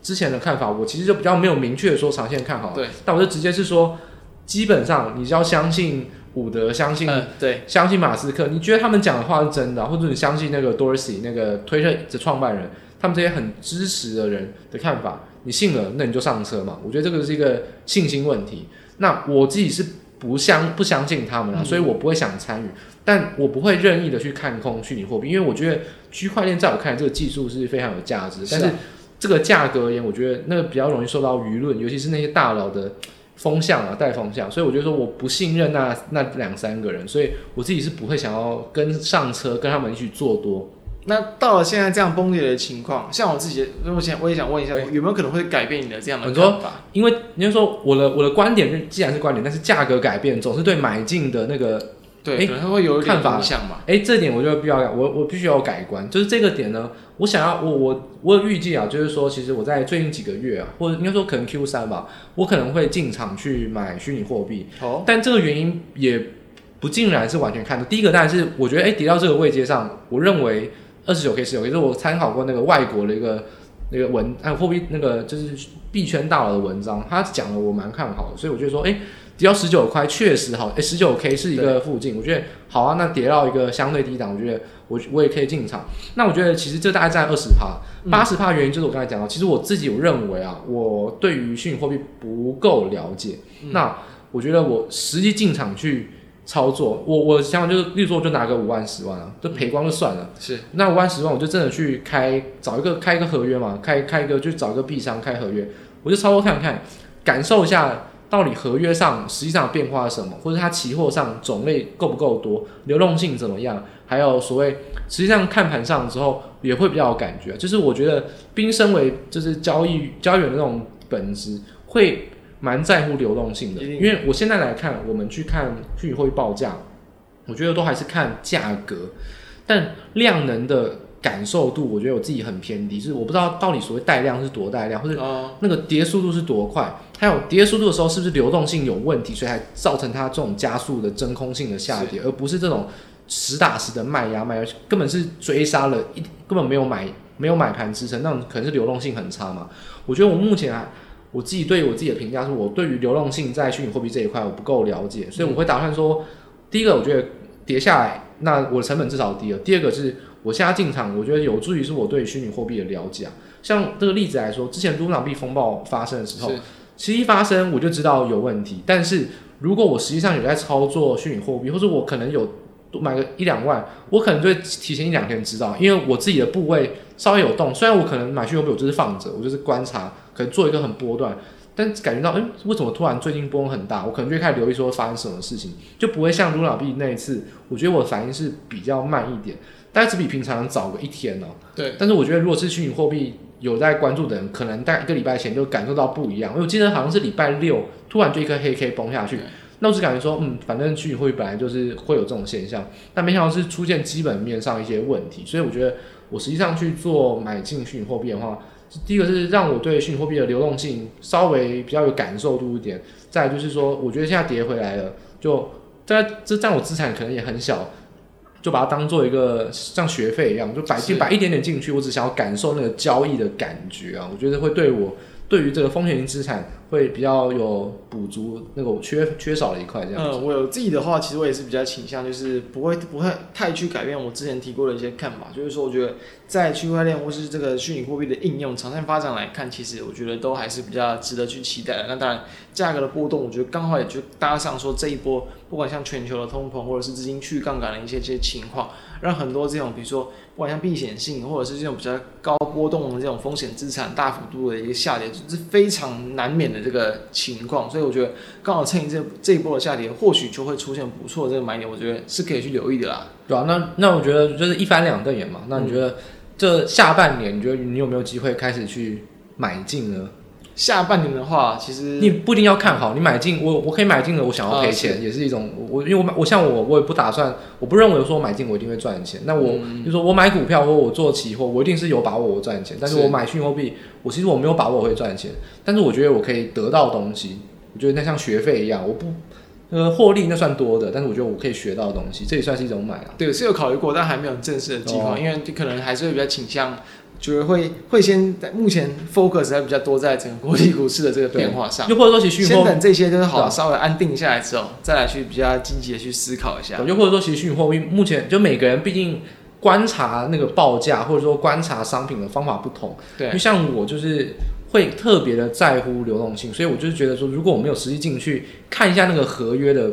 [SPEAKER 1] 之前的看法，我其实就比较没有明确的说长线看好，
[SPEAKER 2] 对，
[SPEAKER 1] 但我就直接是说，基本上你只要相信。伍德相信，
[SPEAKER 2] 嗯、对，
[SPEAKER 1] 相信马斯克，你觉得他们讲的话是真的，或者你相信那个 Dorsey 那个推特的创办人，他们这些很支持的人的看法，你信了，那你就上车嘛。我觉得这个是一个信心问题。那我自己是不相不相信他们啊，所以我不会想参与，但我不会任意的去看空虚拟货币，因为我觉得区块链在我看来这个技术是非常有价值，但是这个价格而言，我觉得那个比较容易受到舆论，尤其是那些大佬的。风向啊，带风向，所以我觉得说我不信任那那两三个人，所以我自己是不会想要跟上车，跟他们一起做多。
[SPEAKER 2] 那到了现在这样崩裂的情况，像我自己，目前我也想问一下，有没有可能会改变你的这样的看法？
[SPEAKER 1] 因为你就说我的我的观点，既然是观点，但是价格改变总是对买进的那个。
[SPEAKER 2] 对，可能会有点影响嘛。
[SPEAKER 1] 哎，这点我就必要改，我我必须要改观。就是这个点呢，我想要我我我有预计啊，就是说，其实我在最近几个月啊，或者应该说可能 Q 三吧，我可能会进场去买虚拟货币。
[SPEAKER 2] 哦。
[SPEAKER 1] 但这个原因也不尽然是完全看的。第一个当然是我觉得，哎，跌到这个位阶上，我认为二十九 K 十九 K，就是我参考过那个外国的一个那个文，还有，货币那个就是币圈大佬的文章，他讲的我蛮看好的，所以我觉得说，哎。跌到十九块确实好，诶、欸，十九 K 是一个附近，我觉得好啊。那跌到一个相对低档，我觉得我我也可以进场。那我觉得其实这大概占二十趴，八十趴原因就是我刚才讲到，其实我自己有认为啊，我对于虚拟货币不够了解。嗯、那我觉得我实际进场去操作，我我想法就是，例如说我就拿个五万十万啊，就赔光就算了。
[SPEAKER 2] 是，
[SPEAKER 1] 那五万十万我就真的去开找一个开一个合约嘛，开开一个就找一个币商开合约，我就操作看看，感受一下。到底合约上实际上变化是什么，或者它期货上种类够不够多，流动性怎么样？还有所谓实际上看盘上之后也会比较有感觉。就是我觉得，兵身为就是交易交易员的那种本质，会蛮在乎流动性的。因为我现在来看，我们去看虚拟货币报价，我觉得都还是看价格，但量能的。感受度，我觉得我自己很偏低，就是我不知道到底所谓带量是多带量，或者那个跌速度是多快，还有跌速度的时候是不是流动性有问题，所以才造成它这种加速的真空性的下跌，而不是这种实打实的卖压卖压，根本是追杀了一根本没有买没有买盘支撑，那种可能是流动性很差嘛。我觉得我目前还，我自己对我自己的评价是我对于流动性在虚拟货币这一块我不够了解，所以我会打算说，第一个我觉得跌下来，那我的成本至少低了，第二个是。我现在进场，我觉得有助于是我对虚拟货币的了解啊。像这个例子来说，之前卢布币风暴发生的时候，其实一发生我就知道有问题。但是如果我实际上有在操作虚拟货币，或者我可能有买个一两万，我可能就会提前一两天知道，因为我自己的部位稍微有动。虽然我可能买虚拟货币，我就是放着，我就是观察，可能做一个很波段，但感觉到，哎，为什么突然最近波动很大？我可能就会开始留意说发生什么事情，就不会像卢布币那一次，我觉得我反应是比较慢一点。大概只比平常早个一天哦、喔。
[SPEAKER 2] 对。
[SPEAKER 1] 但是我觉得，如果是虚拟货币有在关注的人，可能大概一个礼拜前就感受到不一样。因为我记得好像是礼拜六，突然就一颗黑 K 崩下去，那我只感觉说，嗯，反正虚拟货币本来就是会有这种现象，但没想到是出现基本面上一些问题。所以我觉得，我实际上去做买进虚拟货币的话，第一个是让我对虚拟货币的流动性稍微比较有感受度一点。再来就是说，我觉得现在跌回来了，就在这占我资产可能也很小。就把它当做一个像学费一样，就摆进摆一点点进去，我只想要感受那个交易的感觉啊，我觉得会对我对于这个风险型资产。会比较有补足那个缺缺少的一块这样。
[SPEAKER 2] 嗯，我有自己的话，其实我也是比较倾向，就是不会不会太去改变我之前提过的一些看法。就是说，我觉得在区块链或是这个虚拟货币的应用长线发展来看，其实我觉得都还是比较值得去期待的。那当然，价格的波动，我觉得刚好也就搭上说这一波，不管像全球的通膨或者是资金去杠杆的一些这些情况，让很多这种比如说不管像避险性或者是这种比较高波动的这种风险资产大幅度的一个下跌，是非常难免的。这个情况，所以我觉得刚好趁这这一波的下跌，或许就会出现不错的这个买点，我觉得是可以去留意的啦。
[SPEAKER 1] 对啊，那那我觉得就是一翻两瞪眼嘛。那你觉得这下半年，你觉得你有没有机会开始去买进呢？
[SPEAKER 2] 下半年的话，其实
[SPEAKER 1] 你不一定要看好，你买进我我可以买进了，我想要赔钱、啊、也是一种我因为我买我像我我也不打算，我不认为说买进我一定会赚钱。那我就、嗯、说我买股票或我做期货，我一定是有把握我赚钱。但是我买虚拟货币，我其实我没有把握我会赚钱，但是我觉得我可以得到东西，我觉得那像学费一样，我不呃获利那算多的，但是我觉得我可以学到的东西，这也算是一种买啊。
[SPEAKER 2] 对，是有考虑过，但还没有正式的计划、哦，因为可能还是会比较倾向。觉得会会先在目前 focus 还比较多在整个国际股市的这个变化上，
[SPEAKER 1] 又或者说其实
[SPEAKER 2] 先等这些就是好稍微安定下来之后，再来去比较积极的去思考一下。
[SPEAKER 1] 又或者说其实虚拟货币目前就每个人毕竟观察那个报价或者说观察商品的方法不同，对，就像我就是会特别的在乎流动性，所以我就是觉得说，如果我没有实际进去看一下那个合约的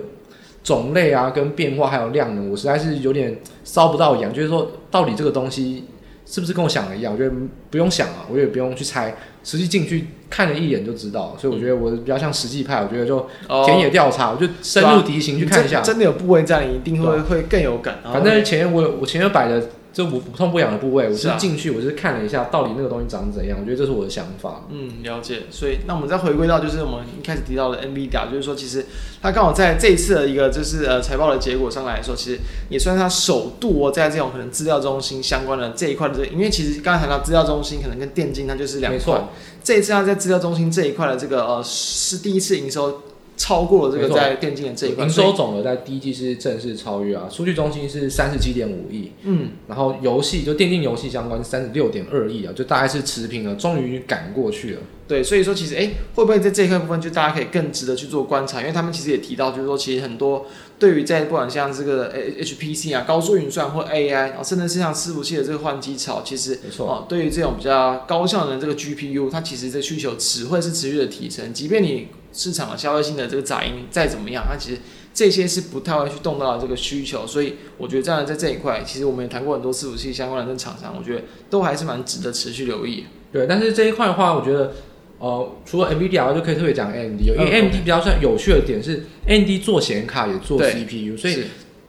[SPEAKER 1] 种类啊、跟变化还有量能，我实在是有点烧不到痒，就是说到底这个东西。是不是跟我想的一样？我觉得不用想啊，我也不用去猜，实际进去看了一眼就知道。所以我觉得我比较像实际派，我觉得就田野调查，哦、我就深入敌情去看一下。
[SPEAKER 2] 真的有部位在，你一定会会更有感。
[SPEAKER 1] 反正前面我我前面摆的。就不不痛不痒的部位，我是进去，我就是看了一下到底那个东西长怎样，我觉得这是我的想法。
[SPEAKER 2] 嗯，了解。所以那我们再回归到就是我们一开始提到的 NVIDIA，就是说其实它刚好在这一次的一个就是呃财报的结果上来说，其实也算是它首度哦在这种可能资料中心相关的这一块的这个，因为其实刚才谈到资料中心可能跟电竞它就是两块，这一次它在资料中心这一块的这个呃是第一次营收。超过了这个在电竞的这一块，营
[SPEAKER 1] 收总额在第一季是正式超越啊。数据中心是三十七点五亿，嗯，然后游戏就电竞游戏相关是三十六点二亿啊，就大概是持平了，终于赶过去了。
[SPEAKER 2] 对，所以说其实哎，会不会在这一块部分就大家可以更值得去做观察？因为他们其实也提到，就是说其实很多对于在不管像这个 HPC 啊、高速运算或 AI，然后甚至是像伺服器的这个换机潮，其实没错哦，对于这种比较高效能的这个 GPU，它其实这需求只会是持续的提升，即便你。市场的消费性的这个杂音再怎么样，它其实这些是不太会去动到这个需求，所以我觉得这样在这一块，其实我们也谈过很多伺服器相关的这厂商，我觉得都还是蛮值得持续留意。
[SPEAKER 1] 对，但是这一块的话，我觉得呃，除了 NVIDIA 就可以特别讲 AMD，因为 AMD 比较算有趣的点是 AMD 做显卡也做 CPU，所以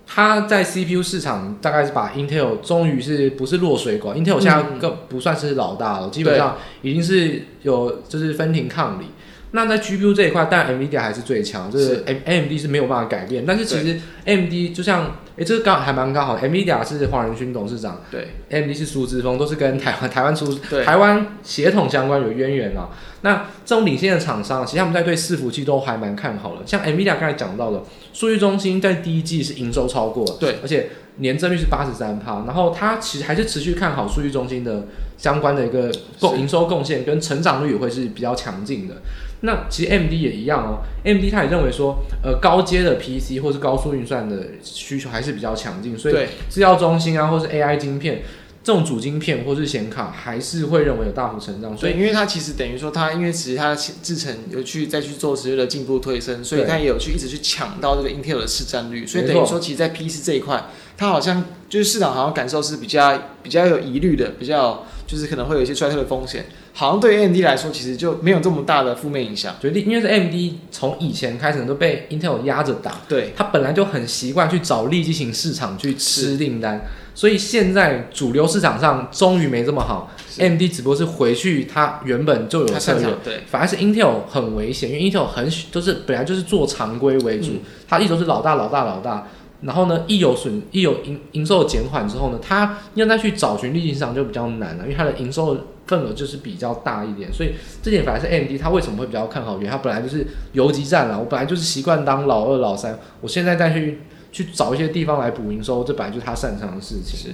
[SPEAKER 1] 它在 CPU 市场大概是把 Intel 终于是不是落水管，Intel 现在更不算是老大了，基本上已经是有就是分庭抗礼。那在 GPU 这一块，当然 NVIDIA 还是最强，就是 AMD 是没有办法改变。但是其实 AMD 就像，哎、欸，这个刚还蛮刚好，NVIDIA 是黄仁勋董事长，对，AMD 是苏之峰，都是跟台湾 [LAUGHS] 台湾出台湾协同相关有渊源啊。那这种领先的厂商，其实他们在对伺服器都还蛮看好的。像 NVIDIA 刚才讲到的，数据中心在第一季是营收超过，对，而且年增率是八十三趴，然后它其实还是持续看好数据中心的相关的一个贡营收贡献跟成长率也会是比较强劲的。那其实 AMD 也一样哦，AMD 他也认为说，呃，高阶的 PC 或是高速运算的需求还是比较强劲，所以制药中心啊，或是 AI 晶片这种主晶片或是显卡，还是会认为有大幅成长。所以，
[SPEAKER 2] 因为它其实等于说，它因为其实它制程有去再去做持续的进步推升，所以它也有去一直去抢到这个 Intel 的市占率。所以等于说，其实，在 PC 这一块，它好像就是市场好像感受是比较比较有疑虑的，比较就是可能会有一些衰退的风险。好像对 AMD 来说，其实就没有这么大的负面影响。
[SPEAKER 1] 就因为是 AMD 从以前开始都被 Intel 压着打，对，它本来就很习惯去找利基型市场去吃订单，所以现在主流市场上终于没这么好，AMD 只不过是回去它原本就有策略，对，反而是 Intel 很危险，因为 Intel 很都是本来就是做常规为主，它一直都是老大老大老大。然后呢，一有损，一有营营收减缓之后呢，它要再去找寻利基市场就比较难了，因为他的营收份额就是比较大一点，所以这点反而是 AMD 他为什么会比较看好，因为它本来就是游击战了，我本来就是习惯当老二老三，我现在再去去找一些地方来补营收，这本来就是他擅长的事情。是。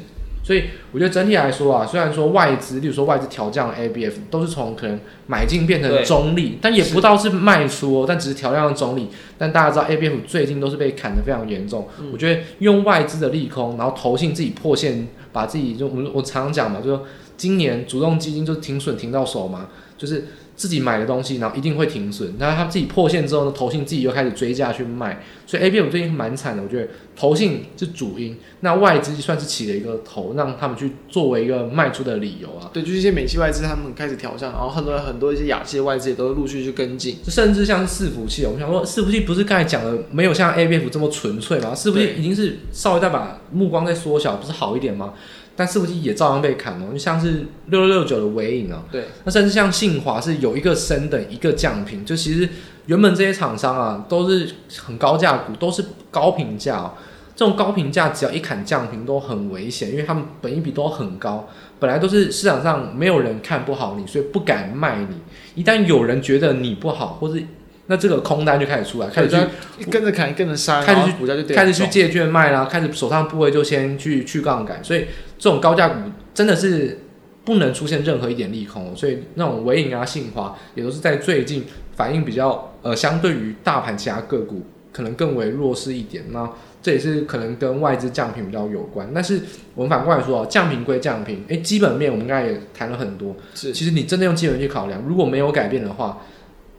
[SPEAKER 1] 所以我觉得整体来说啊，虽然说外资，例如说外资调降 ABF，都是从可能买进变成中立，但也不到是卖出哦，但只是调降的中立。但大家知道 ABF 最近都是被砍得非常严重，我觉得用外资的利空，然后投信自己破线，把自己就我我常常讲嘛，就说今年主动基金就是停损停到手嘛，就是。自己买的东西，然后一定会停损。那他自己破线之后呢，投信自己又开始追价去卖，所以 ABF 最近蛮惨的。我觉得投信是主因，那外资算是起了一个头，让他们去作为一个卖出的理由啊。
[SPEAKER 2] 对，就是一些美系外资他们开始调降，然后很多很多一些亚系的外资也都陆续去跟进，
[SPEAKER 1] 甚至像是伺服器，我们想说伺服器不是刚才讲的没有像 ABF 这么纯粹吗？伺服器已经是稍微再把目光再缩小，不是好一点吗？但伺服器也照样被砍哦，就像是六六六九的尾影啊，
[SPEAKER 2] 对，
[SPEAKER 1] 那甚至像信华是有一个升等一个降频，就其实原本这些厂商啊都是很高价股，都是高评价哦。这种高评价只要一砍降频都很危险，因为他们本一比都很高，本来都是市场上没有人看不好你，所以不敢卖你。一旦有人觉得你不好，或是那这个空单就开始出来，开始去
[SPEAKER 2] 跟着砍，跟着杀，
[SPEAKER 1] 开始去股价就开始去借券卖啦，开始手上部位就先去去杠杆，所以这种高价股真的是不能出现任何一点利空。所以那种尾影啊、信华也都是在最近反应比较呃，相对于大盘其他个股可能更为弱势一点。那这也是可能跟外资降频比较有关，但是我们反过来说啊，降频归降频，诶，基本面我们刚才也谈了很多，
[SPEAKER 2] 是，
[SPEAKER 1] 其实你真的用基本面去考量，如果没有改变的话，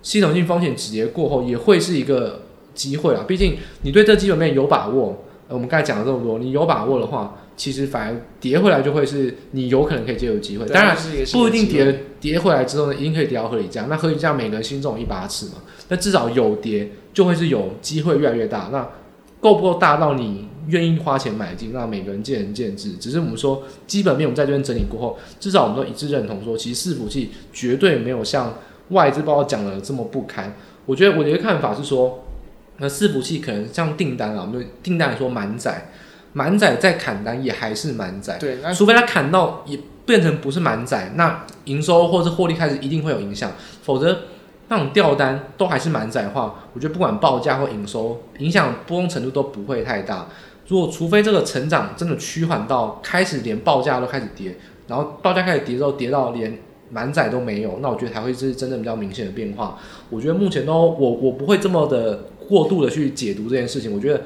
[SPEAKER 1] 系统性风险止跌过后也会是一个机会啊，毕竟你对这基本面有把握，呃，我们刚才讲了这么多，你有把握的话，其实反而跌回来就会是你有可能可以接有机会，当然不一定跌跌回来之后呢，一定可以跌到合理价，那合理价每个人心中有一把尺嘛，那至少有跌就会是有机会越来越大，那。够不够大到你愿意花钱买进？那每个人见仁见智。只是我们说基本面，我们在这边整理过后，至少我们都一致认同说，其实伺服器绝对没有像外资报讲的这么不堪。我觉得我的一个看法是说，那伺服器可能像订单啊，我们订单来说满载，满载再砍单也还是满载。
[SPEAKER 2] 对，
[SPEAKER 1] 除非它砍到也变成不是满载，那营收或者是获利开始一定会有影响，否则。那种掉单都还是满载的话，我觉得不管报价或营收，影响波动程度都不会太大。如果除非这个成长真的趋缓到开始连报价都开始跌，然后报价开始跌之后跌到连满载都没有，那我觉得才会是真正比较明显的变化。我觉得目前都我我不会这么的过度的去解读这件事情。我觉得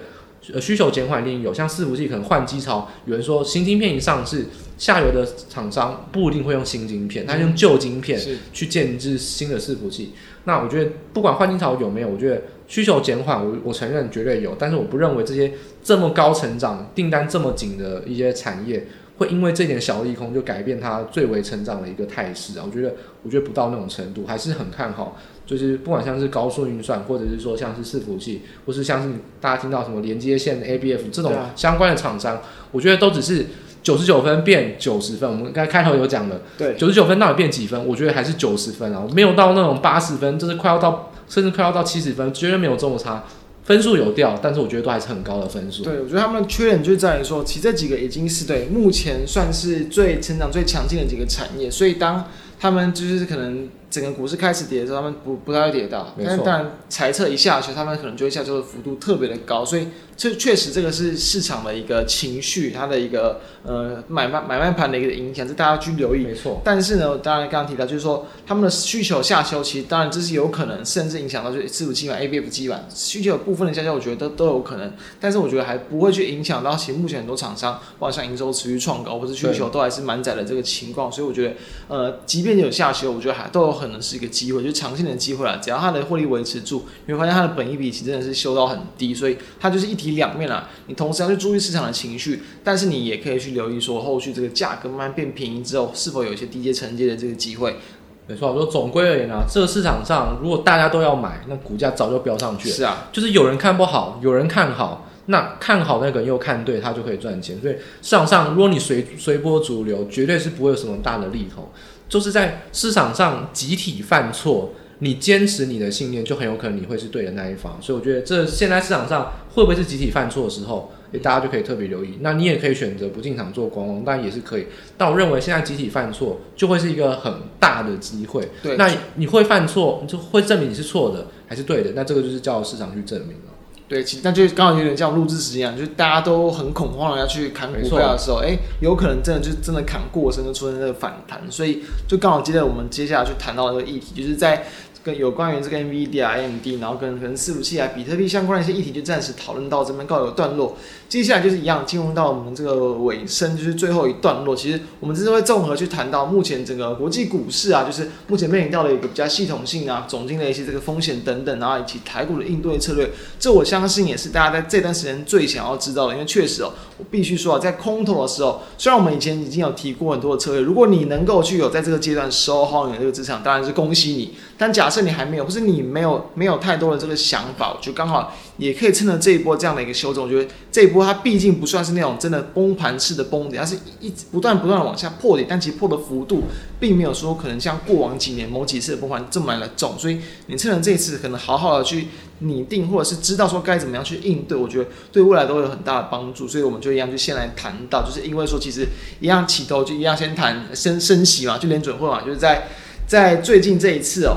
[SPEAKER 1] 呃需求减缓一定有，像伺服器可能换机潮，有人说新晶片一上市，下游的厂商不一定会用新晶片，他用旧晶片去建制新的伺服器。那我觉得不管换机潮有没有，我觉得需求减缓，我我承认绝对有，但是我不认为这些这么高成长、订单这么紧的一些产业，会因为这点小利空就改变它最为成长的一个态势啊。我觉得我觉得不到那种程度，还是很看好。就是不管像是高速运算，或者是说像是伺服器，或是像是大家听到什么连接线 ABF 这种相关的厂商，我觉得都只是。九十九分变九十分，我们刚才开头有讲的，
[SPEAKER 2] 对，
[SPEAKER 1] 九十九分到底变几分？我觉得还是九十分啊，没有到那种八十分，就是快要到，甚至快要到七十分，绝对没有这么差。分数有掉，但是我觉得都还是很高的分数。
[SPEAKER 2] 对，我觉得他们的缺点就在于说，其实这几个已经是对目前算是最成长最强劲的几个产业，所以当他们就是可能。整个股市开始跌的时候，他们不不太会跌到，但是当然猜测一下去，他们可能就会下周的幅度特别的高，所以这确实这个是市场的一个情绪，它的一个呃买卖买卖盘的一个影响，这大家去留意。
[SPEAKER 1] 没错。
[SPEAKER 2] 但是呢，当然刚刚提到就是说，他们的需求下修，其实当然这是有可能，甚至影响到就是伺服器板、ABF 基板需求有部分的下修，我觉得都都有可能。但是我觉得还不会去影响到其实目前很多厂商，包括像营收持续创高，或是需求都还是满载的这个情况，所以我觉得呃，即便有下修，我觉得还都有可能是一个机会。就是长线的机会啦，只要它的获利维持住，你会发现它的本益比其实真的是修到很低，所以它就是一体两面啦。你同时要去注意市场的情绪，但是你也可以去留意说后续这个价格慢慢变便宜之后，是否有一些低阶承接的这个机会。
[SPEAKER 1] 没错，我说总归而言啊，这个市场上如果大家都要买，那股价早就飙上去了。
[SPEAKER 2] 是啊，
[SPEAKER 1] 就是有人看不好，有人看好，那看好那个人又看对，他就可以赚钱。所以市场上如果你随随波逐流，绝对是不会有什么大的利头。就是在市场上集体犯错，你坚持你的信念，就很有可能你会是对的那一方。所以我觉得这现在市场上会不会是集体犯错的时候，大家就可以特别留意。那你也可以选择不进场做观望，当然也是可以。但我认为现在集体犯错就会是一个很大的机会。
[SPEAKER 2] 对，
[SPEAKER 1] 那你会犯错，就会证明你是错的还是对的？那这个就是叫市场去证明了。
[SPEAKER 2] 对，其实那就刚好有点像录制时间一样，就是大家都很恐慌的要去砍股票的时候，哎，有可能真的就真的砍过深，就出现这个反弹，所以就刚好接着我们接下来去谈到这个议题，就是在。跟有关于这个 NVIDIA、AMD，然后跟跟伺服器啊、比特币相关的一些议题，就暂时讨论到这边告一个段落。接下来就是一样进入到我们这个尾声，就是最后一段落。其实我们这是会综合去谈到目前整个国际股市啊，就是目前面临到的一个比较系统性啊、总经的一些这个风险等等，然后以及台股的应对策略。这我相信也是大家在这段时间最想要知道的，因为确实哦，我必须说啊，在空头的时候，虽然我们以前已经有提过很多的策略，如果你能够去有在这个阶段收好你的这个资产，当然是恭喜你。但假设设你还没有，或是你没有没有太多的这个想法，就刚好也可以趁着这一波这样的一个修正。我觉得这一波它毕竟不算是那种真的崩盘式的崩点，它是一直不断不断的往下破点，但其实破的幅度并没有说可能像过往几年某几次的崩盘这么来的重。所以你趁着这一次，可能好好的去拟定，或者是知道说该怎么样去应对，我觉得对未来都会有很大的帮助。所以我们就一样就先来谈到，就是因为说其实一样起头就一样先谈升升息嘛，就连准会嘛，就是在。在最近这一次哦，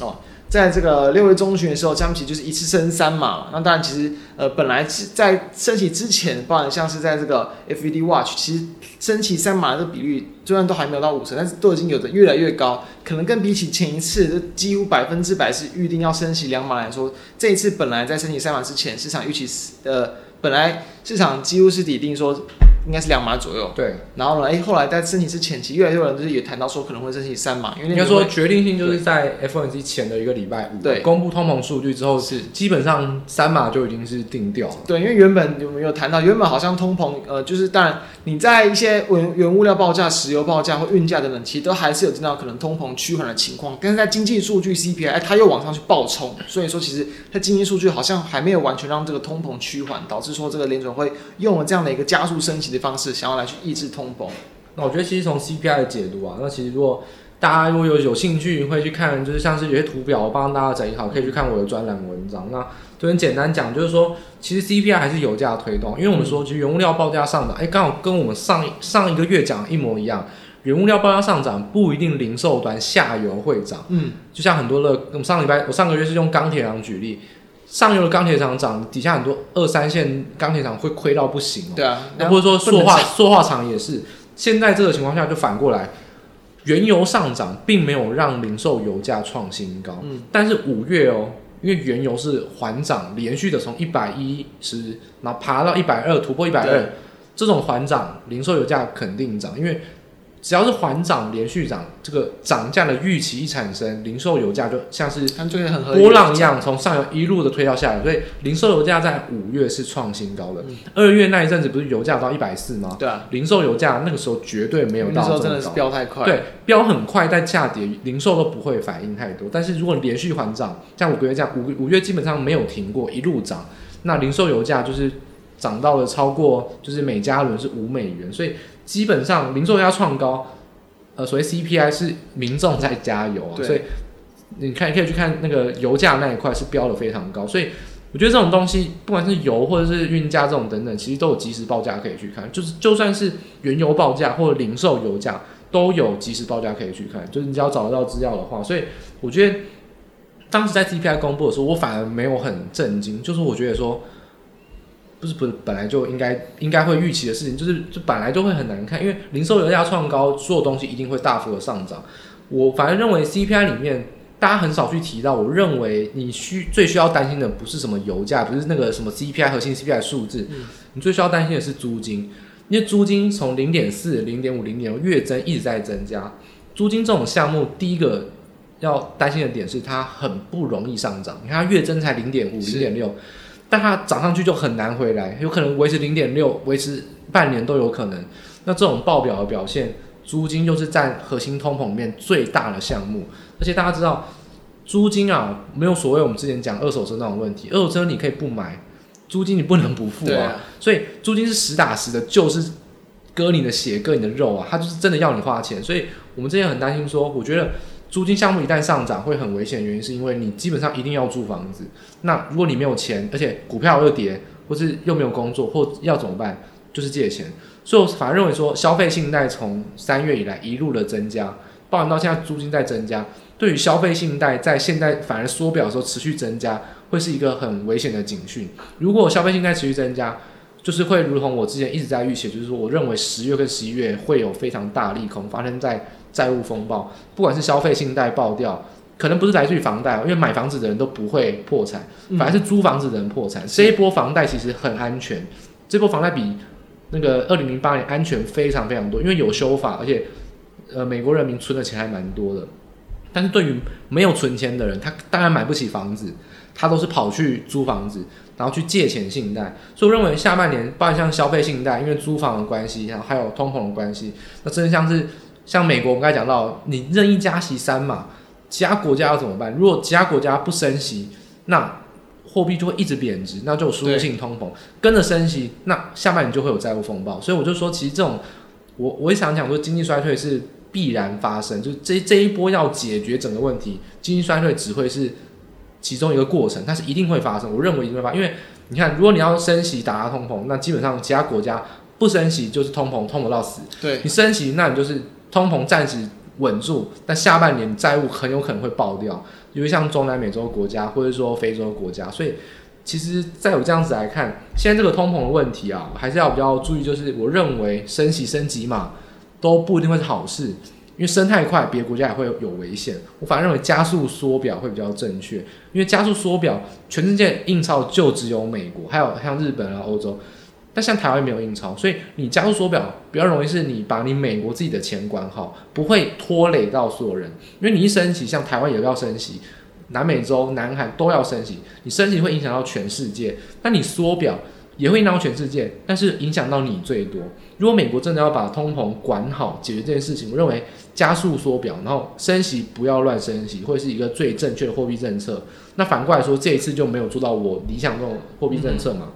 [SPEAKER 2] 哦，在这个六月中旬的时候，加息就是一次升三码。那当然，其实呃，本来是在升息之前，包含像是在这个 FED Watch，其实升息三码的比率虽然都还没有到五成，但是都已经有的越来越高。可能跟比起前一次，就几乎百分之百是预定要升息两码来说，这一次本来在升息三码之前，市场预期呃，本来市场几乎是底定说。应该是两码左右，
[SPEAKER 1] 对。然
[SPEAKER 2] 后呢，哎，后来在升息之前期，越来越多人就是也谈到说可能会申请三码，因为应该
[SPEAKER 1] 说决定性就是在 FOMC 前的一个礼拜五，对，公布通膨数据之后是基本上三码就已经是定调了。
[SPEAKER 2] 对，因为原本有没有谈到，原本好像通膨，呃，就是当然你在一些原原物料报价、石油报价或运价等等，其实都还是有见到可能通膨趋缓的情况，但是在经济数据 CPI，哎，它又往上去暴冲，所以说其实它经济数据好像还没有完全让这个通膨趋缓，导致说这个联准会用了这样的一个加速升息的方式，想要来去。抑制通膨，
[SPEAKER 1] 那我觉得其实从 CPI 的解读啊，那其实如果大家如果有有兴趣会去看，就是像是有些图表，我帮大家整理好，可以去看我的专栏文章。那就很简单讲，就是说其实 CPI 还是油价推动，因为我们说其实原物料报价上涨，哎，刚好跟我们上上一个月讲的一模一样，原物料报价上涨不一定零售端下游会涨，嗯，就像很多的，我们上礼拜我上个月是用钢铁厂举例。上游的钢铁厂涨，底下很多二三线钢铁厂会亏到不行哦。
[SPEAKER 2] 对啊，
[SPEAKER 1] 那或者说塑化塑化厂也是。现在这个情况下就反过来，原油上涨并没有让零售油价创新高。嗯。但是五月哦，因为原油是缓涨，连续的从一百一十，然后爬到一百二，突破一百二，这种缓涨，零售油价肯定涨，因为。只要是缓涨、连续涨，这个涨价的预期一产生，零售油价就像是波浪一样，从上游一路的推到下游。所以零售油价在五月是创新高的。二、嗯、月那一阵子不是油价到一百四吗？对啊，零售油价那个时候绝对没有到这么高。那时候真的是飙太快。对，飙很快，但下跌，零售都不会反应太多。但是如果连续缓涨，像五个月这样，五五月基本上没有停过，一路涨，那零售油价就是涨到了超过，就是每加仑是五美元，所以。基本上零售价创高，呃，所谓 CPI 是民众在加油啊，所以你看，你可以去看那个油价那一块是标的非常高，所以我觉得这种东西，不管是油或者是运价这种等等，其实都有即时报价可以去看，就是就算是原油报价或者零售油价都有即时报价可以去看，就是你只要找得到资料的话，所以我觉得当时在 CPI 公布的时候，我反而没有很震惊，就是我觉得说。不是不是本来就应该应该会预期的事情，就是就本来就会很难看，因为零售油价创高，所有东西一定会大幅的上涨。我反而认为 CPI 里面大家很少去提到，我认为你需最需要担心的不是什么油价，不是那个什么 CPI 核心 CPI 数字，嗯，你最需要担心的是租金，因为租金从零点四、零点五、零点六月增一直在增加。租金这种项目，第一个要担心的点是它很不容易上涨，你看它月增才零点五、零点六。但它涨上去就很难回来，有可能维持零点六，维持半年都有可能。那这种报表的表现，租金就是占核心通膨里面最大的项目。而且大家知道，租金啊，没有所谓我们之前讲二手车那种问题，二手车你可以不买，租金你不能不付啊。啊所以租金是实打实的，就是割你的血，割你的肉啊，它就是真的要你花钱。所以我们之前很担心说，我觉得。租金项目一旦上涨会很危险，原因是因为你基本上一定要租房子。那如果你没有钱，而且股票又跌，或是又没有工作，或要怎么办？就是借钱。所以我反而认为说，消费信贷从三月以来一路的增加，包含到现在租金在增加，对于消费信贷在现在反而缩表的时候持续增加，会是一个很危险的警讯。如果消费信贷持续增加，就是会如同我之前一直在预期，就是说我认为十月跟十一月会有非常大利空发生在。债务风暴，不管是消费信贷爆掉，可能不是来自于房贷，因为买房子的人都不会破产，反而是租房子的人破产。嗯、这一波房贷其实很安全，这波房贷比那个二零零八年安全非常非常多，因为有修法，而且呃美国人民存的钱还蛮多的。但是对于没有存钱的人，他当然买不起房子，他都是跑去租房子，然后去借钱信贷。所以我认为下半年，包括像消费信贷，因为租房的关系，然后还有通膨的关系，那真的像是。像美国，我们刚才讲到，你任意加息三嘛，其他国家要怎么办？如果其他国家不升息，那货币就会一直贬值，那就有输入性通膨，跟着升息，那下半年就会有债务风暴。所以我就说，其实这种，我我也想讲说，经济衰退是必然发生，就是这这一波要解决整个问题，经济衰退只会是其中一个过程，但是一定会发生。我认为一定会发生，因为你看，如果你要升息打压通膨，那基本上其他国家不升息就是通膨，通膨到死。
[SPEAKER 2] 对，
[SPEAKER 1] 你升息，那你就是通膨暂时稳住，但下半年债务很有可能会爆掉。因为像中南美洲国家，或者说非洲国家，所以其实在我这样子来看，现在这个通膨的问题啊，还是要比较注意。就是我认为升息升级嘛，都不一定会是好事，因为升太快，别的国家也会有危险。我反而认为加速缩表会比较正确，因为加速缩表，全世界印钞就只有美国，还有像日本啊、欧洲。但像台湾没有印钞，所以你加速缩表比较容易是你把你美国自己的钱管好，不会拖累到所有人。因为你一升息，像台湾也要升息，南美洲、南韩都要升息，你升息会影响到全世界。那你缩表也会影响到全世界，但是影响到你最多。如果美国真的要把通膨管好，解决这件事情，我认为加速缩表，然后升息不要乱升息，会是一个最正确的货币政策。那反过来说，这一次就没有做到我理想中的货币政策嘛？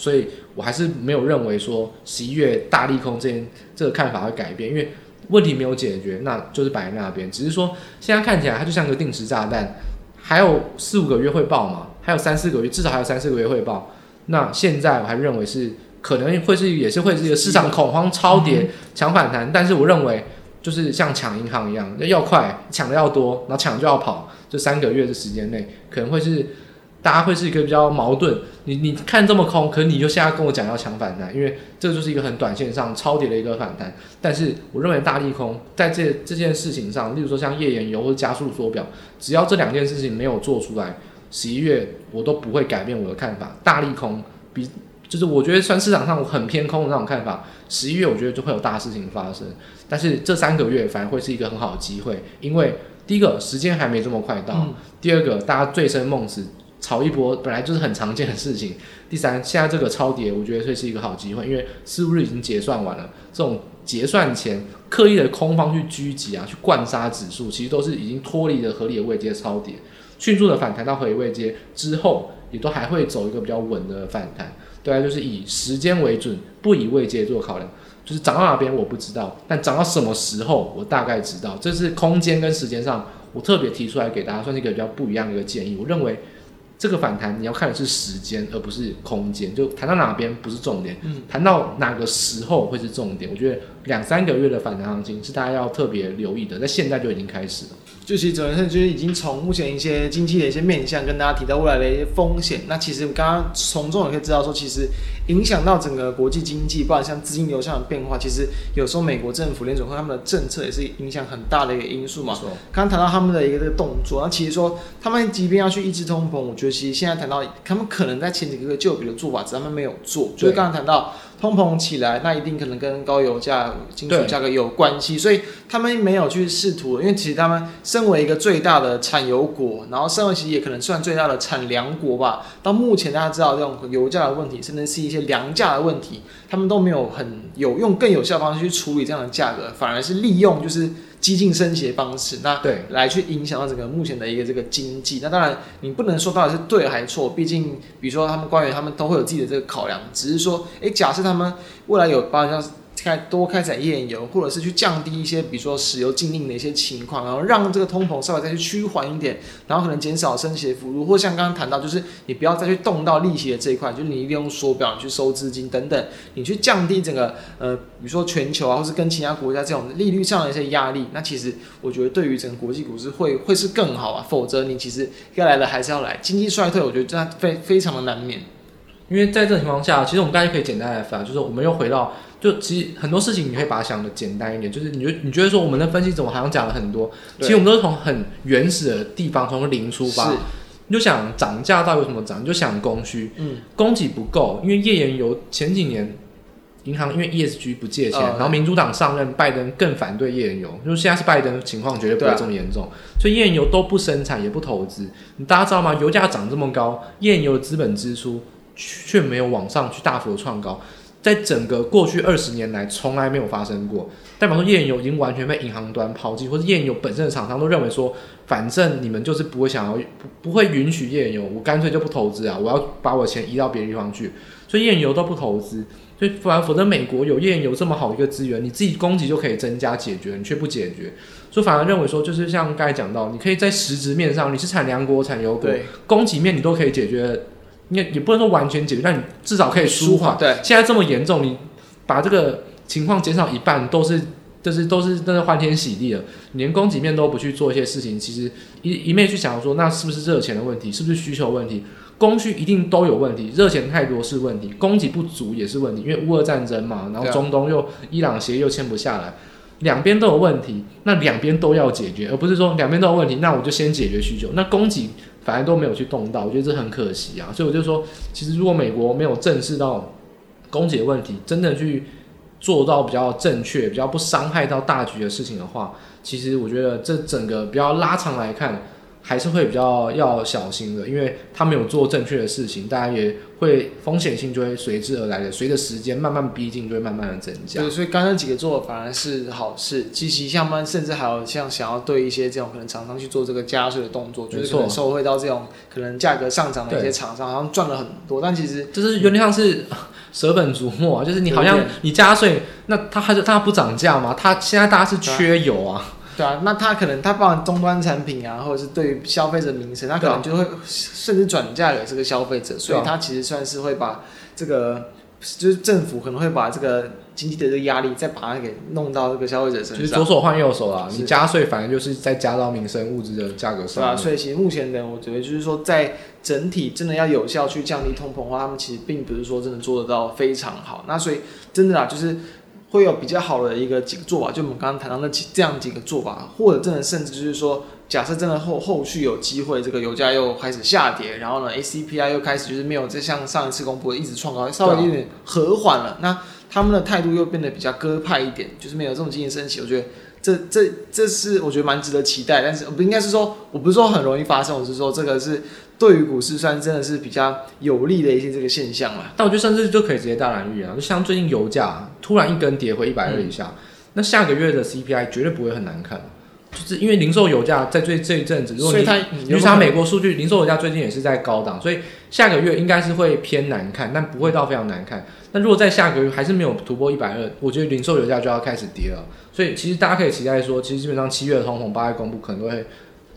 [SPEAKER 1] 所以我还是没有认为说十一月大利空这件这个看法会改变，因为问题没有解决，那就是摆在那边。只是说现在看起来它就像个定时炸弹，还有四五个月会爆嘛，还有三四个月，至少还有三四个月会爆。那现在我还认为是可能会是也是会是一个市场恐慌超跌抢反弹，但是我认为就是像抢银行一样，要快抢的要多，然后抢就要跑，这三个月的时间内可能会是。大家会是一个比较矛盾，你你看这么空，可是你就现在跟我讲要抢反弹，因为这就是一个很短线上超跌的一个反弹。但是我认为大利空在这这件事情上，例如说像页岩油或者加速缩表，只要这两件事情没有做出来，十一月我都不会改变我的看法。大利空比就是我觉得算市场上很偏空的那种看法，十一月我觉得就会有大事情发生。但是这三个月反而会是一个很好的机会，因为第一个时间还没这么快到，嗯、第二个大家醉生梦死。炒一波本来就是很常见的事情。第三，现在这个超跌，我觉得会是一个好机会，因为四五日已经结算完了。这种结算前刻意的空方去狙击啊，去灌杀指数，其实都是已经脱离了合理的位阶超跌，迅速的反弹到合理位阶之后，也都还会走一个比较稳的反弹。对啊，就是以时间为准，不以位阶做考量。就是涨到哪边我不知道，但涨到什么时候我大概知道。这是空间跟时间上，我特别提出来给大家，算是一个比较不一样的一个建议。我认为。这个反弹你要看的是时间，而不是空间。就谈到哪边不是重点，嗯，弹到哪个时候会是重点。我觉得两三个月的反弹行情是大家要特别留意的，在现在就已经开始了。
[SPEAKER 2] 就其实总是就是已经从目前一些经济的一些面向跟大家提到未来的一些风险。那其实刚刚从中也可以知道说，其实影响到整个国际经济，包括像资金流向的变化，其实有时候美国政府联准会他们的政策也是影响很大的一个因素嘛。刚刚谈到他们的一个这个动作，那其实说他们即便要去抑制通膨，我觉得其实现在谈到他们可能在前几个月就有别的做法，只是他们没有做。就是刚刚谈到。通膨起来，那一定可能跟高油价、金属价格有关系，所以他们没有去试图。因为其实他们身为一个最大的产油国，然后身为其实也可能算最大的产粮国吧。到目前大家知道这种油价的问题，甚至是一些粮价的问题，他们都没有很有用更有效的方式去处理这样的价格，反而是利用就是。激进升息的方式，那对来去影响到整个目前的一个这个经济。那当然，你不能说到底是对还是错，毕竟，比如说他们官员他们都会有自己的这个考量。只是说，诶、欸，假设他们未来有包括像。开多开采页岩油，或者是去降低一些，比如说石油禁令的一些情况，然后让这个通膨稍微再去趋缓一点，然后可能减少升息的幅度，或像刚刚谈到，就是你不要再去动到利息的这一块，就是你利用缩表你去收资金等等，你去降低整个呃，比如说全球啊，或是跟其他国家这种利率上的一些压力，那其实我觉得对于整个国际股市会会是更好啊，否则你其实该来的还是要来，经济衰退，我觉得这非非常的难免。
[SPEAKER 1] 因为在这种情况下，其实我们刚才可以简单来分，就是我们又回到，就其实很多事情你可以把它想的简单一点，就是你觉你觉得说我们的分析怎么好像讲了很多，其实我们都是从很原始的地方，从零出发，你就想涨价到底有什么涨，你就想供需，嗯，供给不够，因为页岩油前几年银行因为 ESG 不借钱，嗯、然后民主党上任，拜登更反对页岩油，就是现在是拜登情况绝对不会这么严重，啊、所以页岩油都不生产也不投资，你大家知道吗？油价涨这么高，页岩油的资本支出。却没有往上去大幅的创高，在整个过去二十年来从来没有发生过。代表说页岩油已经完全被银行端抛弃，或者页岩油本身的厂商都认为说，反正你们就是不会想要不不会允许页岩油，我干脆就不投资啊，我要把我钱移到别的地方去，所以页岩油都不投资。所以反而否则美国有页岩油这么好一个资源，你自己供给就可以增加解决，你却不解决，所以反而认为说，就是像刚才讲到，你可以在实质面上，你是产粮国、产油国，供给面你都可以解决，也也不能说完全解决，但你至少可以舒缓。
[SPEAKER 2] 对，
[SPEAKER 1] 现在这么严重，你把这个。情况减少一半都是，就是都是真的欢天喜地了。连供给面都不去做一些事情，其实一一面去想说，那是不是热钱的问题？是不是需求问题？供需一定都有问题，热钱太多是问题，供给不足也是问题。因为乌俄战争嘛，然后中东又伊朗协议又签不下来，两边都有问题，那两边都要解决，而不是说两边都有问题，那我就先解决需求。那供给反而都没有去动到，我觉得这很可惜啊。所以我就说，其实如果美国没有正视到供给的问题，真的去。做到比较正确、比较不伤害到大局的事情的话，其实我觉得这整个比较拉长来看，还是会比较要小心的，因为他没有做正确的事情，大家也会风险性就会随之而来的，随着时间慢慢逼近，就会慢慢的增加。
[SPEAKER 2] 对，所以刚刚几个做的反而是好事，积极向班，甚至还有像想要对一些这种可能厂商去做这个加税的动作，就是可能受惠到这种可能价格上涨的一些厂商，好像赚了很多，但其实
[SPEAKER 1] 就是有点像是。[LAUGHS] 舍本逐末啊，就是你好像你加税，那他还是他不涨价吗？他现在大家是缺油啊，
[SPEAKER 2] 对啊，那他可能他包含终端产品啊，或者是对于消费者名声，他可能就会甚至转嫁给这个消费者，所以他其实算是会把这个。就是政府可能会把这个经济的这个压力再把它给弄到这个消费者身上，
[SPEAKER 1] 就是左手换右手啊！你加税，反正就是再加到民生物资的价格上。
[SPEAKER 2] 对啊，所以其实目前呢，我觉得就是说，在整体真的要有效去降低通膨的话，他们其实并不是说真的做得到非常好。那所以真的啊，就是会有比较好的一个几个做法，就我们刚刚谈到那几这样几个做法，或者真的甚至就是说。假设真的后后续有机会，这个油价又开始下跌，然后呢，ACPI 又开始就是没有再像上一次公布的一直创高，稍微有点和缓了。那他们的态度又变得比较鸽派一点，就是没有这种经济升级。我觉得这这这是我觉得蛮值得期待，但是不应该是说，我不是说很容易发生，我是说这个是对于股市算真的是比较有利的一些这个现象嘛。
[SPEAKER 1] 但我觉得甚至就可以直接大胆预言，就像最近油价突然一根跌回一百二以下，嗯，那下个月的 CPI 绝对不会很难看。就是因为零售油价在最这一阵子，如果你你查美国数据，零售油价最近也是在高档，所以下个月应该是会偏难看，但不会到非常难看。那如果在下个月还是没有突破一百二，我觉得零售油价就要开始跌了。所以其实大家可以期待说，其实基本上七月的通膨八月公布可能都会。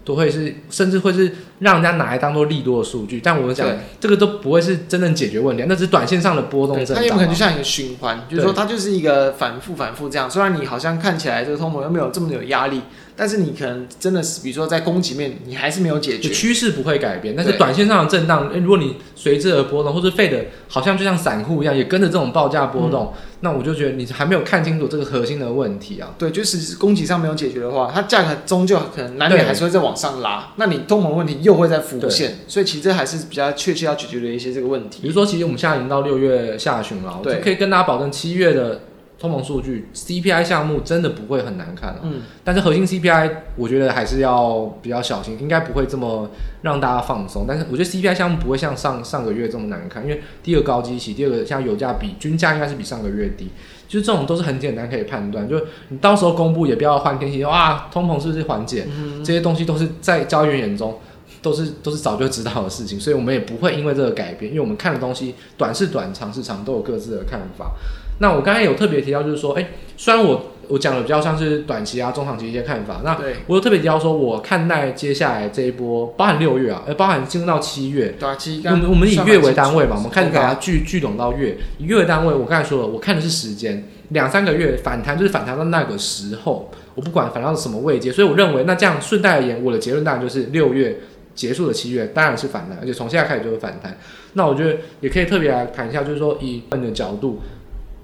[SPEAKER 1] 都会是，甚至会是让人家拿来当做利多的数据，但我们讲这个都不会是真正解决问题，那只是短线上的波动。它
[SPEAKER 2] 有可能就像一个循环，就是说它就是一个反复反复这样。虽然你好像看起来这个通膨又没有这么有压力，但是你可能真的是，比如说在供给面，你还是没有解决，
[SPEAKER 1] 趋势不会改变。但是短线上的震荡，如果你随之而波动，或者费的好像就像散户一样，也跟着这种报价波动。嗯那我就觉得你还没有看清楚这个核心的问题啊。
[SPEAKER 2] 对，就是供给上没有解决的话，它价格终究可能难免还是会再往上拉。那你通膨问题又会再浮现，所以其实这还是比较确切要解决的一些这个问题。
[SPEAKER 1] 比如说，其实我们现在已经到六月下旬了，对，我可以跟大家保证，七月的。通膨数据，CPI 项目真的不会很难看啊。嗯，但是核心 CPI 我觉得还是要比较小心，应该不会这么让大家放松。但是我觉得 CPI 项目不会像上上个月这么难看，因为第一个高基期，第二个像油价比均价应该是比上个月低，就是这种都是很简单可以判断。就你到时候公布也不要换天气，哇，通膨是不是缓解？嗯，这些东西都是在交易员眼中都是都是早就知道的事情，所以我们也不会因为这个改变，因为我们看的东西短是短，长是长，都有各自的看法。那我刚才有特别提到，就是说，哎、欸，虽然我我讲的比较像是短期啊、中长期一些看法，那我有特别提到说，我看待接下来这一波，包含六月啊，呃，包含进入到七月，
[SPEAKER 2] 对啊，七，
[SPEAKER 1] 我们我们以月为单位嘛，我们开始把它聚聚拢到月，以月为单位，我刚才说了，我看的是时间，两三个月反弹就是反弹到那个时候，我不管反弹到什么位阶，所以我认为那这样顺带而言，我的结论当然就是六月结束的七月当然是反弹，而且从现在开始就是反弹。那我觉得也可以特别来谈一下，就是说以你的角度。